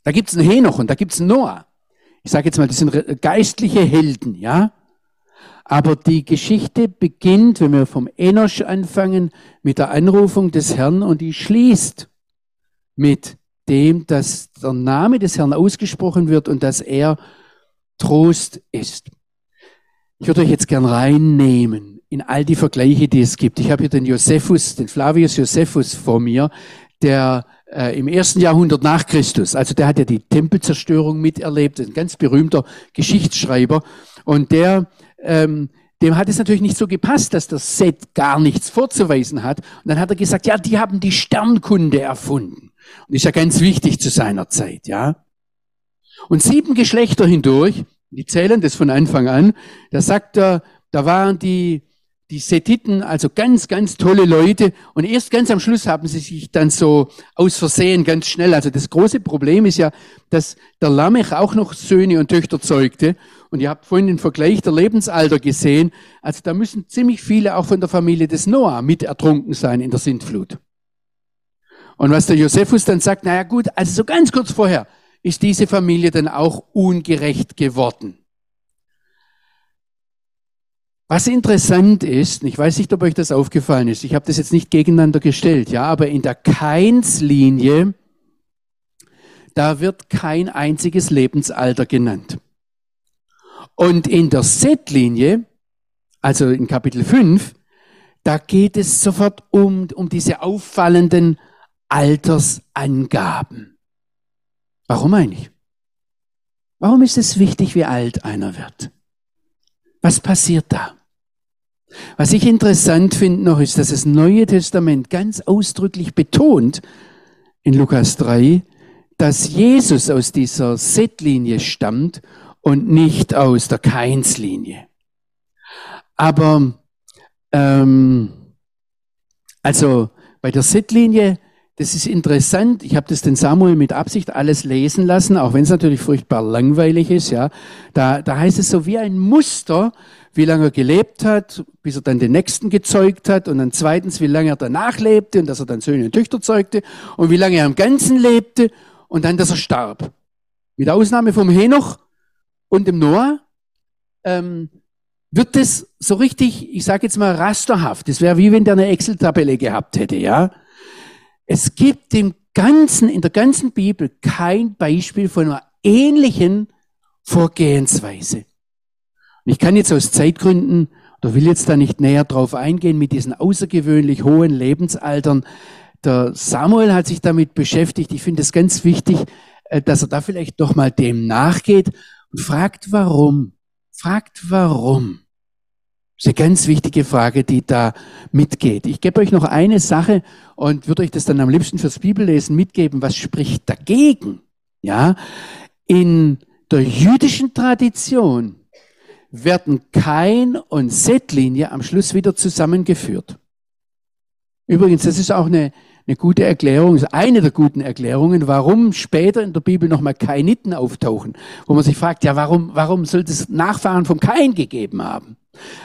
Da gibt's einen Henoch und da gibt's einen Noah. Ich sage jetzt mal, das sind geistliche Helden, ja. Aber die Geschichte beginnt, wenn wir vom Enosch anfangen, mit der Anrufung des Herrn und die schließt mit dem, dass der Name des Herrn ausgesprochen wird und dass er Trost ist. Ich würde euch jetzt gern reinnehmen in all die Vergleiche, die es gibt. Ich habe hier den Josephus, den Flavius Josephus vor mir, der äh, im ersten Jahrhundert nach Christus, also der hat ja die Tempelzerstörung miterlebt, ein ganz berühmter Geschichtsschreiber, und der ähm, dem hat es natürlich nicht so gepasst, dass der Seth gar nichts vorzuweisen hat. Und dann hat er gesagt, ja, die haben die Sternkunde erfunden. Und ist ja ganz wichtig zu seiner Zeit, ja. Und sieben Geschlechter hindurch, die zählen das von Anfang an, da sagt er, da waren die die Sethiten, also ganz, ganz tolle Leute. Und erst ganz am Schluss haben sie sich dann so aus Versehen ganz schnell. Also das große Problem ist ja, dass der Lamech auch noch Söhne und Töchter zeugte. Und ihr habt vorhin den Vergleich der Lebensalter gesehen. Also da müssen ziemlich viele auch von der Familie des Noah mit ertrunken sein in der Sintflut. Und was der Josephus dann sagt, naja gut, also so ganz kurz vorher ist diese Familie dann auch ungerecht geworden. Was interessant ist, ich weiß nicht, ob euch das aufgefallen ist, ich habe das jetzt nicht gegeneinander gestellt, ja, aber in der Keins-Linie, da wird kein einziges Lebensalter genannt. Und in der Set-Linie, also in Kapitel 5, da geht es sofort um, um diese auffallenden Altersangaben. Warum eigentlich? Warum ist es wichtig, wie alt einer wird? Was passiert da? Was ich interessant finde noch ist, dass das Neue Testament ganz ausdrücklich betont in Lukas 3, dass Jesus aus dieser Set-Linie stammt und nicht aus der Keins-Linie. Aber ähm, also bei der Set-Linie, das ist interessant. Ich habe das den Samuel mit Absicht alles lesen lassen, auch wenn es natürlich furchtbar langweilig ist. Ja, da, da heißt es so wie ein Muster, wie lange er gelebt hat, bis er dann den Nächsten gezeugt hat und dann zweitens, wie lange er danach lebte und dass er dann Söhne und Töchter zeugte und wie lange er im Ganzen lebte und dann, dass er starb. Mit Ausnahme vom Henoch und dem Noah ähm, wird das so richtig, ich sage jetzt mal rasterhaft. Das wäre wie wenn der eine Excel-Tabelle gehabt hätte, ja. Es gibt im ganzen, in der ganzen Bibel kein Beispiel von einer ähnlichen Vorgehensweise. Und ich kann jetzt aus Zeitgründen oder will jetzt da nicht näher drauf eingehen mit diesen außergewöhnlich hohen Lebensaltern. Der Samuel hat sich damit beschäftigt. Ich finde es ganz wichtig, äh, dass er da vielleicht doch mal dem nachgeht und fragt, warum. Fragt, warum. Das ist eine ganz wichtige Frage, die da mitgeht. Ich gebe euch noch eine Sache und würde euch das dann am liebsten fürs Bibellesen mitgeben. Was spricht dagegen? Ja, in der jüdischen Tradition werden Kain und Set-Linie am Schluss wieder zusammengeführt. Übrigens, das ist auch eine, eine gute Erklärung, ist eine der guten Erklärungen, warum später in der Bibel nochmal Kainiten auftauchen, wo man sich fragt, ja, warum, warum soll es Nachfahren vom Kain gegeben haben?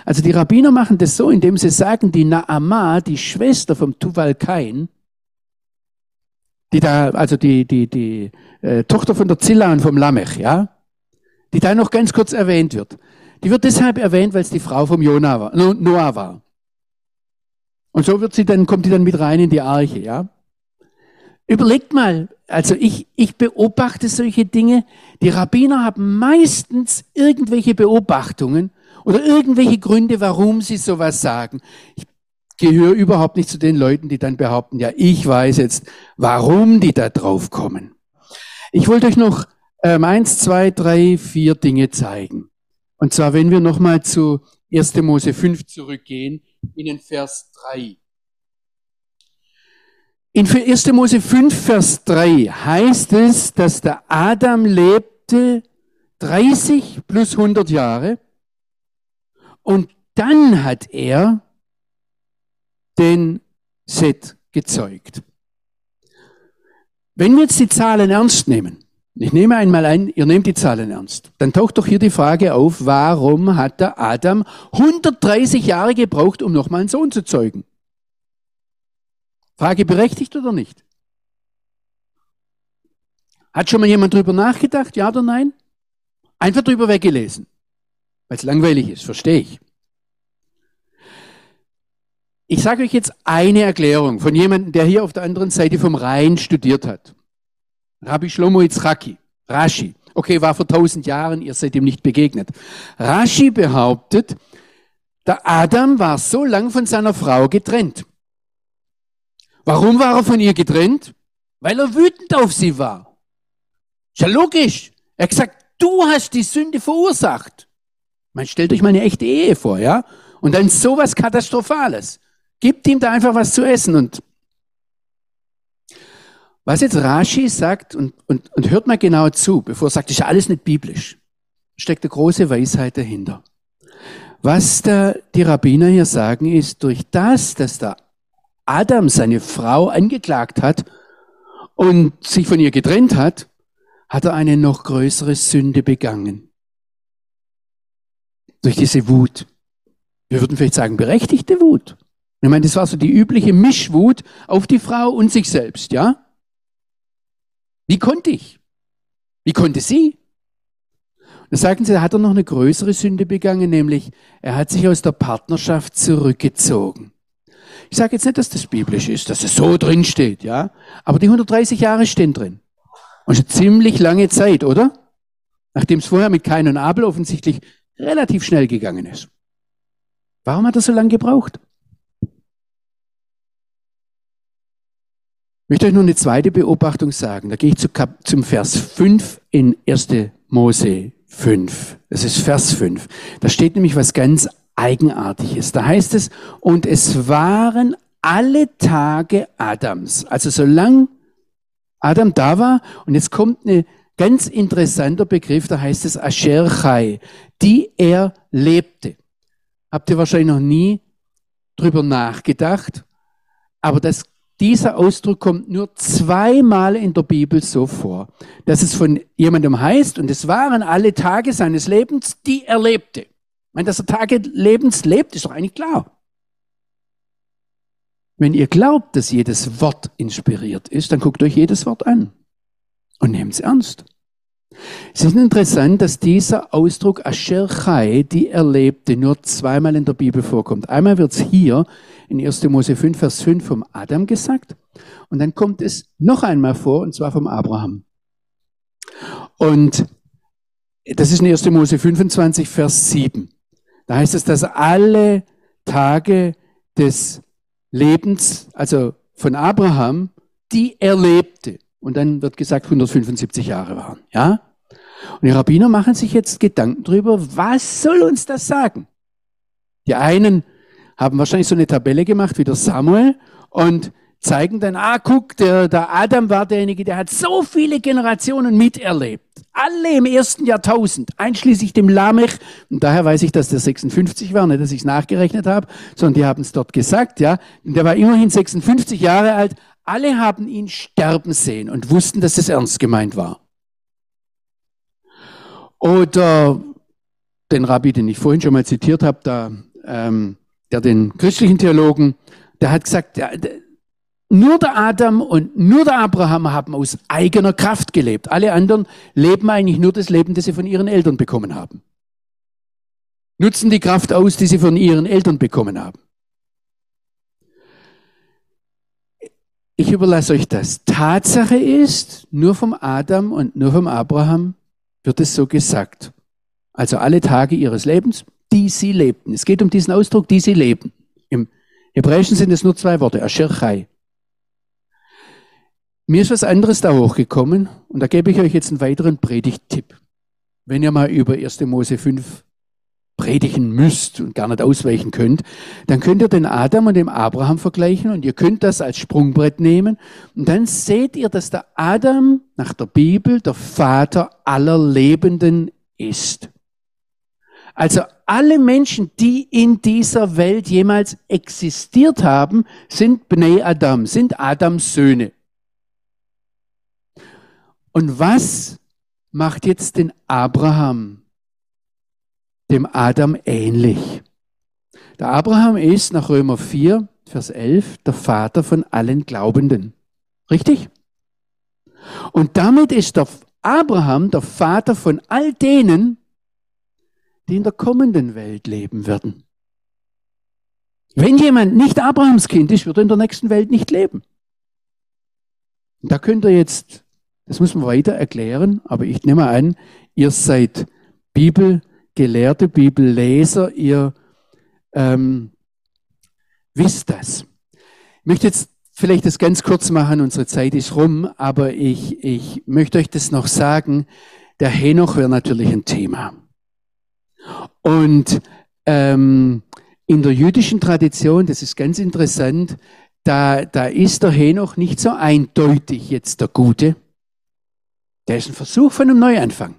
Also die Rabbiner machen das so, indem sie sagen, die Naama, die Schwester vom Tuval Kain, die da, also die, die, die äh, Tochter von der Zilla und vom Lamech, ja, die da noch ganz kurz erwähnt wird. Die wird deshalb erwähnt, weil es die Frau vom Jonah war, Noah war. Und so wird sie dann, kommt die dann mit rein in die Arche, ja. Überlegt mal, also ich, ich beobachte solche Dinge. Die Rabbiner haben meistens irgendwelche Beobachtungen oder irgendwelche Gründe, warum sie sowas sagen. Ich gehöre überhaupt nicht zu den Leuten, die dann behaupten, ja, ich weiß jetzt, warum die da drauf kommen. Ich wollte euch noch ähm, eins, zwei, drei, vier Dinge zeigen. Und zwar, wenn wir nochmal zu 1. Mose 5 zurückgehen, in den Vers 3. In 1. Mose 5, Vers 3 heißt es, dass der Adam lebte 30 plus 100 Jahre und dann hat er den Set gezeugt. Wenn wir jetzt die Zahlen ernst nehmen, ich nehme einmal ein, ihr nehmt die Zahlen ernst. Dann taucht doch hier die Frage auf, warum hat der Adam 130 Jahre gebraucht, um nochmal einen Sohn zu zeugen? Frage berechtigt oder nicht? Hat schon mal jemand drüber nachgedacht, ja oder nein? Einfach drüber weggelesen. Weil es langweilig ist, verstehe ich. Ich sage euch jetzt eine Erklärung von jemandem, der hier auf der anderen Seite vom Rhein studiert hat. Rabbi Shlomo Yitzchaki, Rashi. Okay, war vor tausend Jahren, ihr seid ihm nicht begegnet. Rashi behauptet, der Adam war so lang von seiner Frau getrennt. Warum war er von ihr getrennt? Weil er wütend auf sie war. Ist ja logisch. Er hat gesagt, du hast die Sünde verursacht. Man stellt euch mal eine echte Ehe vor, ja? Und dann sowas Katastrophales. Gibt ihm da einfach was zu essen und was jetzt Rashi sagt, und, und, und hört mal genau zu, bevor er sagt, das ist ja alles nicht biblisch, steckt eine große Weisheit dahinter. Was da die Rabbiner hier sagen, ist, durch das, dass der Adam seine Frau angeklagt hat und sich von ihr getrennt hat, hat er eine noch größere Sünde begangen. Durch diese Wut. Wir würden vielleicht sagen, berechtigte Wut. Ich meine, das war so die übliche Mischwut auf die Frau und sich selbst, ja? Wie konnte ich? Wie konnte sie? Da sagten sie, da hat er noch eine größere Sünde begangen, nämlich er hat sich aus der Partnerschaft zurückgezogen. Ich sage jetzt nicht, dass das biblisch ist, dass es so drin steht, ja, aber die 130 Jahre stehen drin. Und schon ziemlich lange Zeit, oder? Nachdem es vorher mit Kain und Abel offensichtlich relativ schnell gegangen ist. Warum hat er so lange gebraucht? Ich möchte euch noch eine zweite Beobachtung sagen. Da gehe ich zu Kap zum Vers 5 in 1. Mose 5. Das ist Vers 5. Da steht nämlich was ganz Eigenartiges. Da heißt es, und es waren alle Tage Adams. Also solange Adam da war, und jetzt kommt ein ganz interessanter Begriff, da heißt es Asher Chai, die er lebte. Habt ihr wahrscheinlich noch nie drüber nachgedacht, aber das dieser Ausdruck kommt nur zweimal in der Bibel so vor, dass es von jemandem heißt, und es waren alle Tage seines Lebens, die er lebte. Ich meine, dass er Tage Lebens lebt, ist doch eigentlich klar. Wenn ihr glaubt, dass jedes Wort inspiriert ist, dann guckt euch jedes Wort an und nehmt es ernst. Es ist interessant, dass dieser Ausdruck Asher Chai, die erlebte, nur zweimal in der Bibel vorkommt. Einmal wird es hier in 1. Mose 5, Vers 5 vom Adam gesagt und dann kommt es noch einmal vor, und zwar vom Abraham. Und das ist in 1. Mose 25, Vers 7. Da heißt es, dass alle Tage des Lebens, also von Abraham, die er lebte. Und dann wird gesagt, 175 Jahre waren. Ja? Und die Rabbiner machen sich jetzt Gedanken darüber, was soll uns das sagen? Die einen haben wahrscheinlich so eine Tabelle gemacht wie der Samuel und zeigen dann, ah, guck, der, der Adam war derjenige, der hat so viele Generationen miterlebt. Alle im ersten Jahrtausend, einschließlich dem Lamech. Und daher weiß ich, dass der 56 war, nicht, dass ich es nachgerechnet habe, sondern die haben es dort gesagt, ja. Und der war immerhin 56 Jahre alt, alle haben ihn sterben sehen und wussten, dass es ernst gemeint war. Oder den Rabbi, den ich vorhin schon mal zitiert habe, da, ähm, der den christlichen Theologen, der hat gesagt, der, der, nur der Adam und nur der Abraham haben aus eigener Kraft gelebt. Alle anderen leben eigentlich nur das Leben, das sie von ihren Eltern bekommen haben. Nutzen die Kraft aus, die sie von ihren Eltern bekommen haben. Ich überlasse euch das. Tatsache ist, nur vom Adam und nur vom Abraham wird es so gesagt. Also alle Tage ihres Lebens, die sie lebten. Es geht um diesen Ausdruck, die sie leben. Im Hebräischen sind es nur zwei Worte, Asher Chai. Mir ist was anderes da hochgekommen und da gebe ich euch jetzt einen weiteren Predigttipp. Wenn ihr mal über 1. Mose 5 predigen müsst und gar nicht ausweichen könnt, dann könnt ihr den Adam und den Abraham vergleichen und ihr könnt das als Sprungbrett nehmen und dann seht ihr, dass der Adam nach der Bibel der Vater aller Lebenden ist. Also alle Menschen, die in dieser Welt jemals existiert haben, sind Bnei Adam, sind Adams Söhne. Und was macht jetzt den Abraham dem Adam ähnlich. Der Abraham ist nach Römer 4, Vers 11 der Vater von allen Glaubenden. Richtig? Und damit ist der Abraham der Vater von all denen, die in der kommenden Welt leben werden. Wenn jemand nicht Abrahams Kind ist, wird er in der nächsten Welt nicht leben. Und da könnt ihr jetzt, das muss man weiter erklären, aber ich nehme an, ihr seid Bibel, gelehrte Bibelleser, ihr ähm, wisst das. Ich möchte jetzt vielleicht das ganz kurz machen, unsere Zeit ist rum, aber ich, ich möchte euch das noch sagen. Der Henoch wäre natürlich ein Thema. Und ähm, in der jüdischen Tradition, das ist ganz interessant, da, da ist der Henoch nicht so eindeutig jetzt der Gute. Der ist ein Versuch von einem Neuanfang.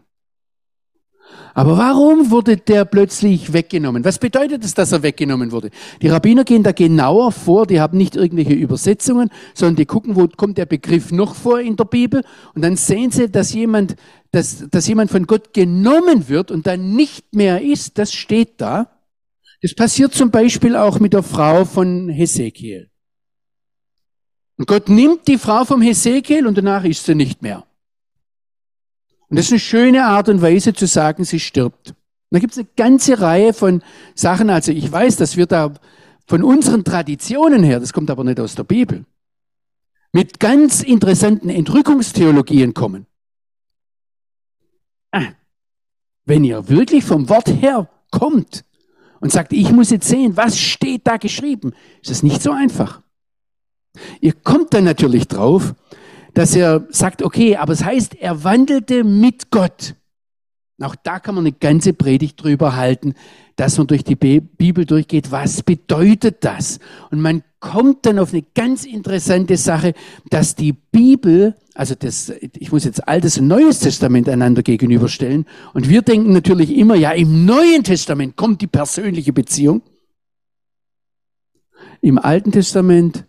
Aber warum wurde der plötzlich weggenommen? Was bedeutet es, dass er weggenommen wurde? Die Rabbiner gehen da genauer vor, die haben nicht irgendwelche Übersetzungen, sondern die gucken, wo kommt der Begriff noch vor in der Bibel und dann sehen sie, dass jemand, dass, dass jemand von Gott genommen wird und dann nicht mehr ist, das steht da. Das passiert zum Beispiel auch mit der Frau von Hesekiel. Und Gott nimmt die Frau vom Hesekiel und danach ist sie nicht mehr. Und das ist eine schöne Art und Weise zu sagen, sie stirbt. Und da gibt es eine ganze Reihe von Sachen. Also ich weiß, dass wir da von unseren Traditionen her, das kommt aber nicht aus der Bibel, mit ganz interessanten Entrückungstheologien kommen. Ah, wenn ihr wirklich vom Wort her kommt und sagt, ich muss jetzt sehen, was steht da geschrieben, ist es nicht so einfach. Ihr kommt dann natürlich drauf, dass er sagt, okay, aber es heißt, er wandelte mit Gott. Auch da kann man eine ganze Predigt drüber halten, dass man durch die Bibel durchgeht. Was bedeutet das? Und man kommt dann auf eine ganz interessante Sache, dass die Bibel, also das, ich muss jetzt Altes und Neues Testament einander gegenüberstellen. Und wir denken natürlich immer, ja, im Neuen Testament kommt die persönliche Beziehung. Im Alten Testament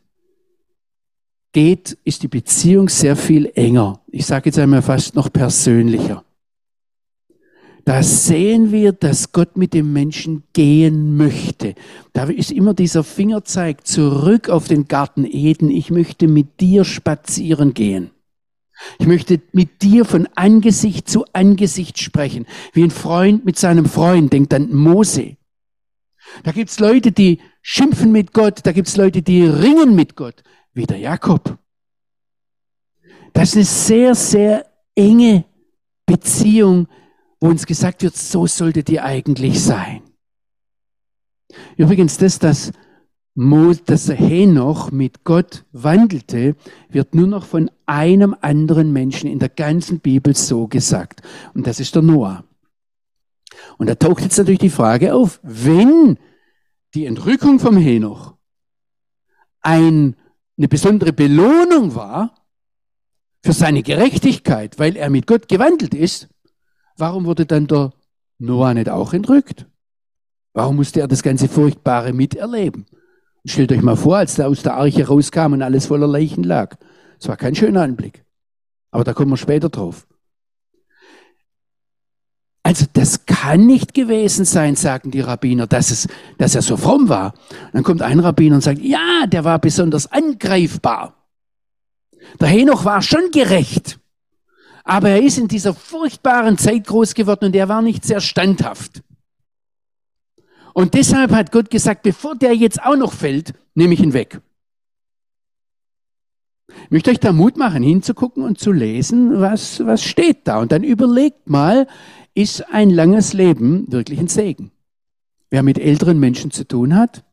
geht, ist die Beziehung sehr viel enger. Ich sage jetzt einmal fast noch persönlicher. Da sehen wir, dass Gott mit dem Menschen gehen möchte. Da ist immer dieser Fingerzeig zurück auf den Garten Eden. Ich möchte mit dir spazieren gehen. Ich möchte mit dir von Angesicht zu Angesicht sprechen, wie ein Freund mit seinem Freund. Denkt an Mose. Da gibt's Leute, die schimpfen mit Gott, da gibt's Leute, die ringen mit Gott wie der Jakob. Das ist eine sehr, sehr enge Beziehung, wo uns gesagt wird, so solltet ihr eigentlich sein. Übrigens, das, dass, Mo, dass Henoch mit Gott wandelte, wird nur noch von einem anderen Menschen in der ganzen Bibel so gesagt. Und das ist der Noah. Und da taucht jetzt natürlich die Frage auf, wenn die Entrückung vom Henoch ein eine besondere Belohnung war für seine Gerechtigkeit, weil er mit Gott gewandelt ist, warum wurde dann der Noah nicht auch entrückt? Warum musste er das ganze Furchtbare miterleben? Und stellt euch mal vor, als er aus der Arche rauskam und alles voller Leichen lag. Es war kein schöner Anblick. Aber da kommen wir später drauf. Also das kann nicht gewesen sein, sagen die Rabbiner, dass, es, dass er so fromm war. Dann kommt ein Rabbiner und sagt, ja, der war besonders angreifbar. Der Henoch war schon gerecht, aber er ist in dieser furchtbaren Zeit groß geworden und er war nicht sehr standhaft. Und deshalb hat Gott gesagt, bevor der jetzt auch noch fällt, nehme ich ihn weg. Ich möchte euch da Mut machen, hinzugucken und zu lesen, was, was steht da. Und dann überlegt mal, ist ein langes Leben wirklich ein Segen. Wer mit älteren Menschen zu tun hat,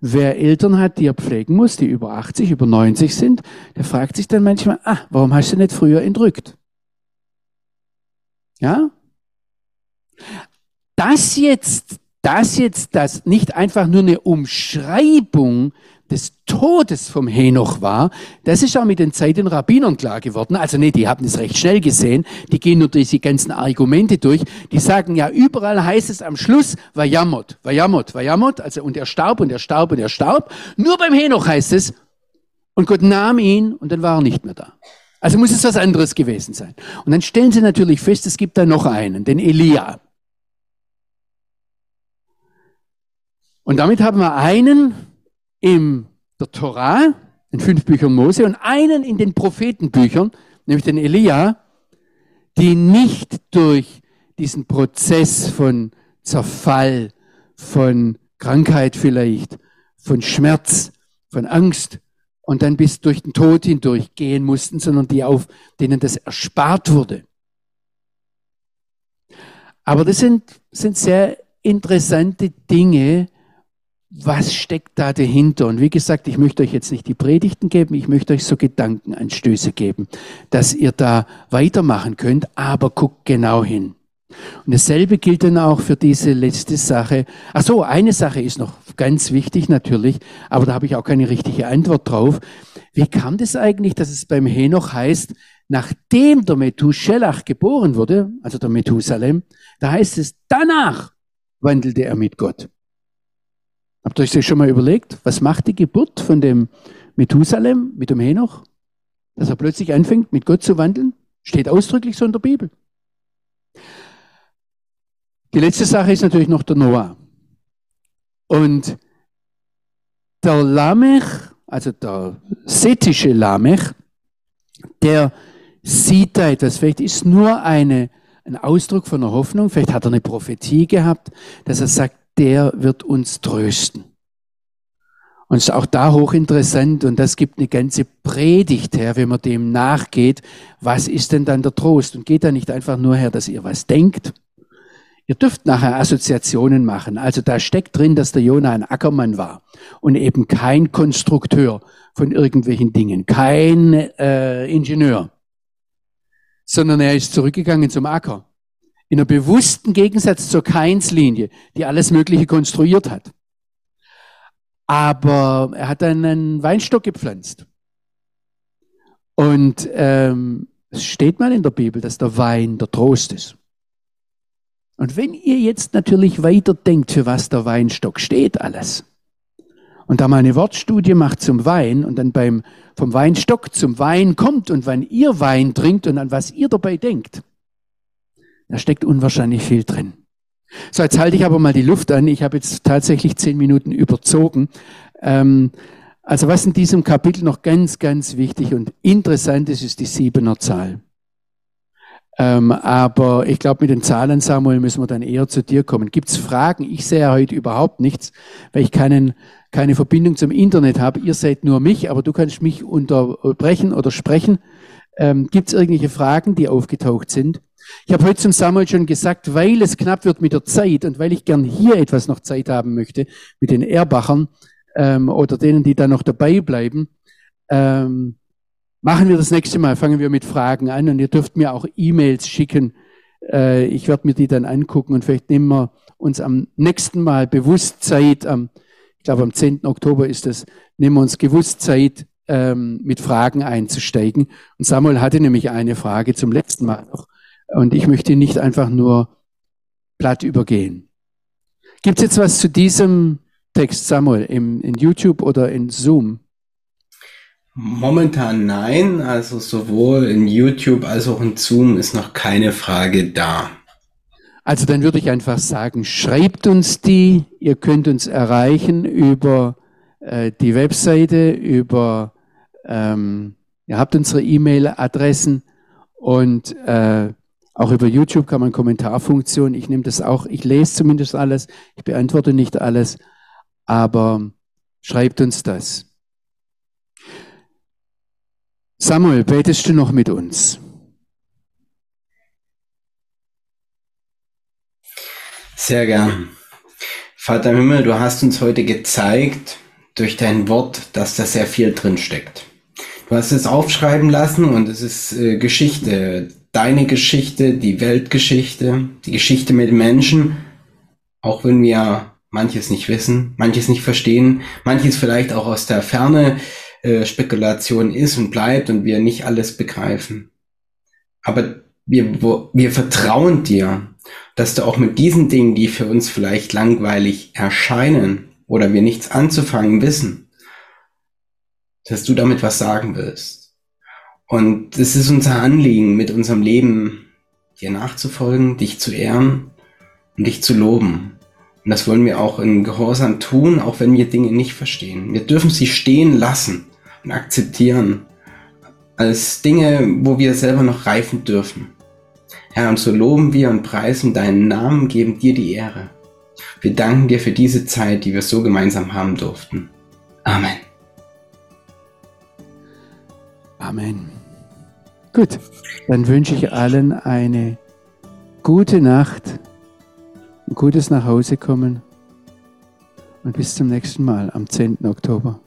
wer Eltern hat, die er pflegen muss, die über 80, über 90 sind, der fragt sich dann manchmal, ah, warum hast du nicht früher entrückt? Ja? Das jetzt, das jetzt, das nicht einfach nur eine Umschreibung des Todes vom Henoch war, das ist auch mit den Zeiten Rabbinern klar geworden. Also nee, die haben es recht schnell gesehen. Die gehen nur durch die ganzen Argumente durch. Die sagen ja, überall heißt es am Schluss, Vayamot, Vayamot, Vayamot, also und er starb und er starb und er starb. Nur beim Henoch heißt es, und Gott nahm ihn und dann war er nicht mehr da. Also muss es was anderes gewesen sein. Und dann stellen sie natürlich fest, es gibt da noch einen, den Elia. Und damit haben wir einen, in der Torah, in fünf Büchern Mose, und einen in den Prophetenbüchern, nämlich den Elia, die nicht durch diesen Prozess von Zerfall, von Krankheit vielleicht, von Schmerz, von Angst und dann bis durch den Tod hindurch gehen mussten, sondern die auf denen das erspart wurde. Aber das sind, sind sehr interessante Dinge, was steckt da dahinter? Und wie gesagt, ich möchte euch jetzt nicht die Predigten geben, ich möchte euch so Gedankenanstöße geben, dass ihr da weitermachen könnt, aber guckt genau hin. Und dasselbe gilt dann auch für diese letzte Sache. Ach so, eine Sache ist noch ganz wichtig natürlich, aber da habe ich auch keine richtige Antwort drauf. Wie kam das eigentlich, dass es beim Henoch heißt, nachdem der Methuselah geboren wurde, also der Methusalem, da heißt es, danach wandelte er mit Gott. Habt ihr euch das schon mal überlegt? Was macht die Geburt von dem Methusalem mit dem Henoch? Dass er plötzlich anfängt, mit Gott zu wandeln? Steht ausdrücklich so in der Bibel. Die letzte Sache ist natürlich noch der Noah. Und der Lamech, also der setische Lamech, der sieht da etwas. Vielleicht ist nur eine, ein Ausdruck von einer Hoffnung. Vielleicht hat er eine Prophetie gehabt, dass er sagt, der wird uns trösten. Und es ist auch da hochinteressant und das gibt eine ganze Predigt her, wenn man dem nachgeht. Was ist denn dann der Trost? Und geht da nicht einfach nur her, dass ihr was denkt? Ihr dürft nachher Assoziationen machen. Also da steckt drin, dass der Jonah ein Ackermann war und eben kein Konstrukteur von irgendwelchen Dingen, kein äh, Ingenieur, sondern er ist zurückgegangen zum Acker. In einer bewussten Gegensatz zur Keinslinie, die alles Mögliche konstruiert hat. Aber er hat dann einen Weinstock gepflanzt. Und ähm, es steht mal in der Bibel, dass der Wein der Trost ist. Und wenn ihr jetzt natürlich weiter denkt, für was der Weinstock steht, alles, und da mal eine Wortstudie macht zum Wein und dann beim, vom Weinstock zum Wein kommt und wann ihr Wein trinkt und an was ihr dabei denkt, da steckt unwahrscheinlich viel drin. So, jetzt halte ich aber mal die Luft an. Ich habe jetzt tatsächlich zehn Minuten überzogen. Ähm, also was in diesem Kapitel noch ganz, ganz wichtig und interessant ist, ist die siebener Zahl. Ähm, aber ich glaube, mit den Zahlen, Samuel, müssen wir dann eher zu dir kommen. Gibt es Fragen? Ich sehe heute überhaupt nichts, weil ich keinen, keine Verbindung zum Internet habe. Ihr seht nur mich, aber du kannst mich unterbrechen oder sprechen. Ähm, Gibt es irgendwelche Fragen, die aufgetaucht sind? Ich habe heute zum Samuel schon gesagt, weil es knapp wird mit der Zeit und weil ich gern hier etwas noch Zeit haben möchte mit den Erbachern ähm, oder denen, die da noch dabei bleiben, ähm, machen wir das nächste Mal. Fangen wir mit Fragen an und ihr dürft mir auch E-Mails schicken. Äh, ich werde mir die dann angucken und vielleicht nehmen wir uns am nächsten Mal bewusst Zeit, am, ich glaube am 10. Oktober ist das, nehmen wir uns gewusst Zeit, ähm, mit Fragen einzusteigen. Und Samuel hatte nämlich eine Frage zum letzten Mal noch. Und ich möchte nicht einfach nur platt übergehen. Gibt es jetzt was zu diesem Text, Samuel, im, in YouTube oder in Zoom? Momentan nein, also sowohl in YouTube als auch in Zoom ist noch keine Frage da. Also dann würde ich einfach sagen, schreibt uns die, ihr könnt uns erreichen über äh, die Webseite, über, ähm, ihr habt unsere E-Mail-Adressen und äh, auch über YouTube kann man Kommentarfunktion. Ich nehme das auch, ich lese zumindest alles, ich beantworte nicht alles, aber schreibt uns das. Samuel, betest du noch mit uns? Sehr gern. Vater im Himmel, du hast uns heute gezeigt durch dein Wort, dass da sehr viel drin steckt. Du hast es aufschreiben lassen und es ist äh, Geschichte deine Geschichte, die Weltgeschichte, die Geschichte mit Menschen, auch wenn wir manches nicht wissen, manches nicht verstehen, manches vielleicht auch aus der Ferne äh, Spekulation ist und bleibt und wir nicht alles begreifen. Aber wir, wir vertrauen dir, dass du auch mit diesen Dingen, die für uns vielleicht langweilig erscheinen oder wir nichts anzufangen wissen, dass du damit was sagen willst. Und es ist unser Anliegen, mit unserem Leben dir nachzufolgen, dich zu ehren und dich zu loben. Und das wollen wir auch in Gehorsam tun, auch wenn wir Dinge nicht verstehen. Wir dürfen sie stehen lassen und akzeptieren als Dinge, wo wir selber noch reifen dürfen. Herr, und so loben wir und preisen deinen Namen, geben dir die Ehre. Wir danken dir für diese Zeit, die wir so gemeinsam haben durften. Amen. Amen. Gut, dann wünsche ich allen eine gute Nacht, ein gutes Nachhausekommen und bis zum nächsten Mal am 10. Oktober.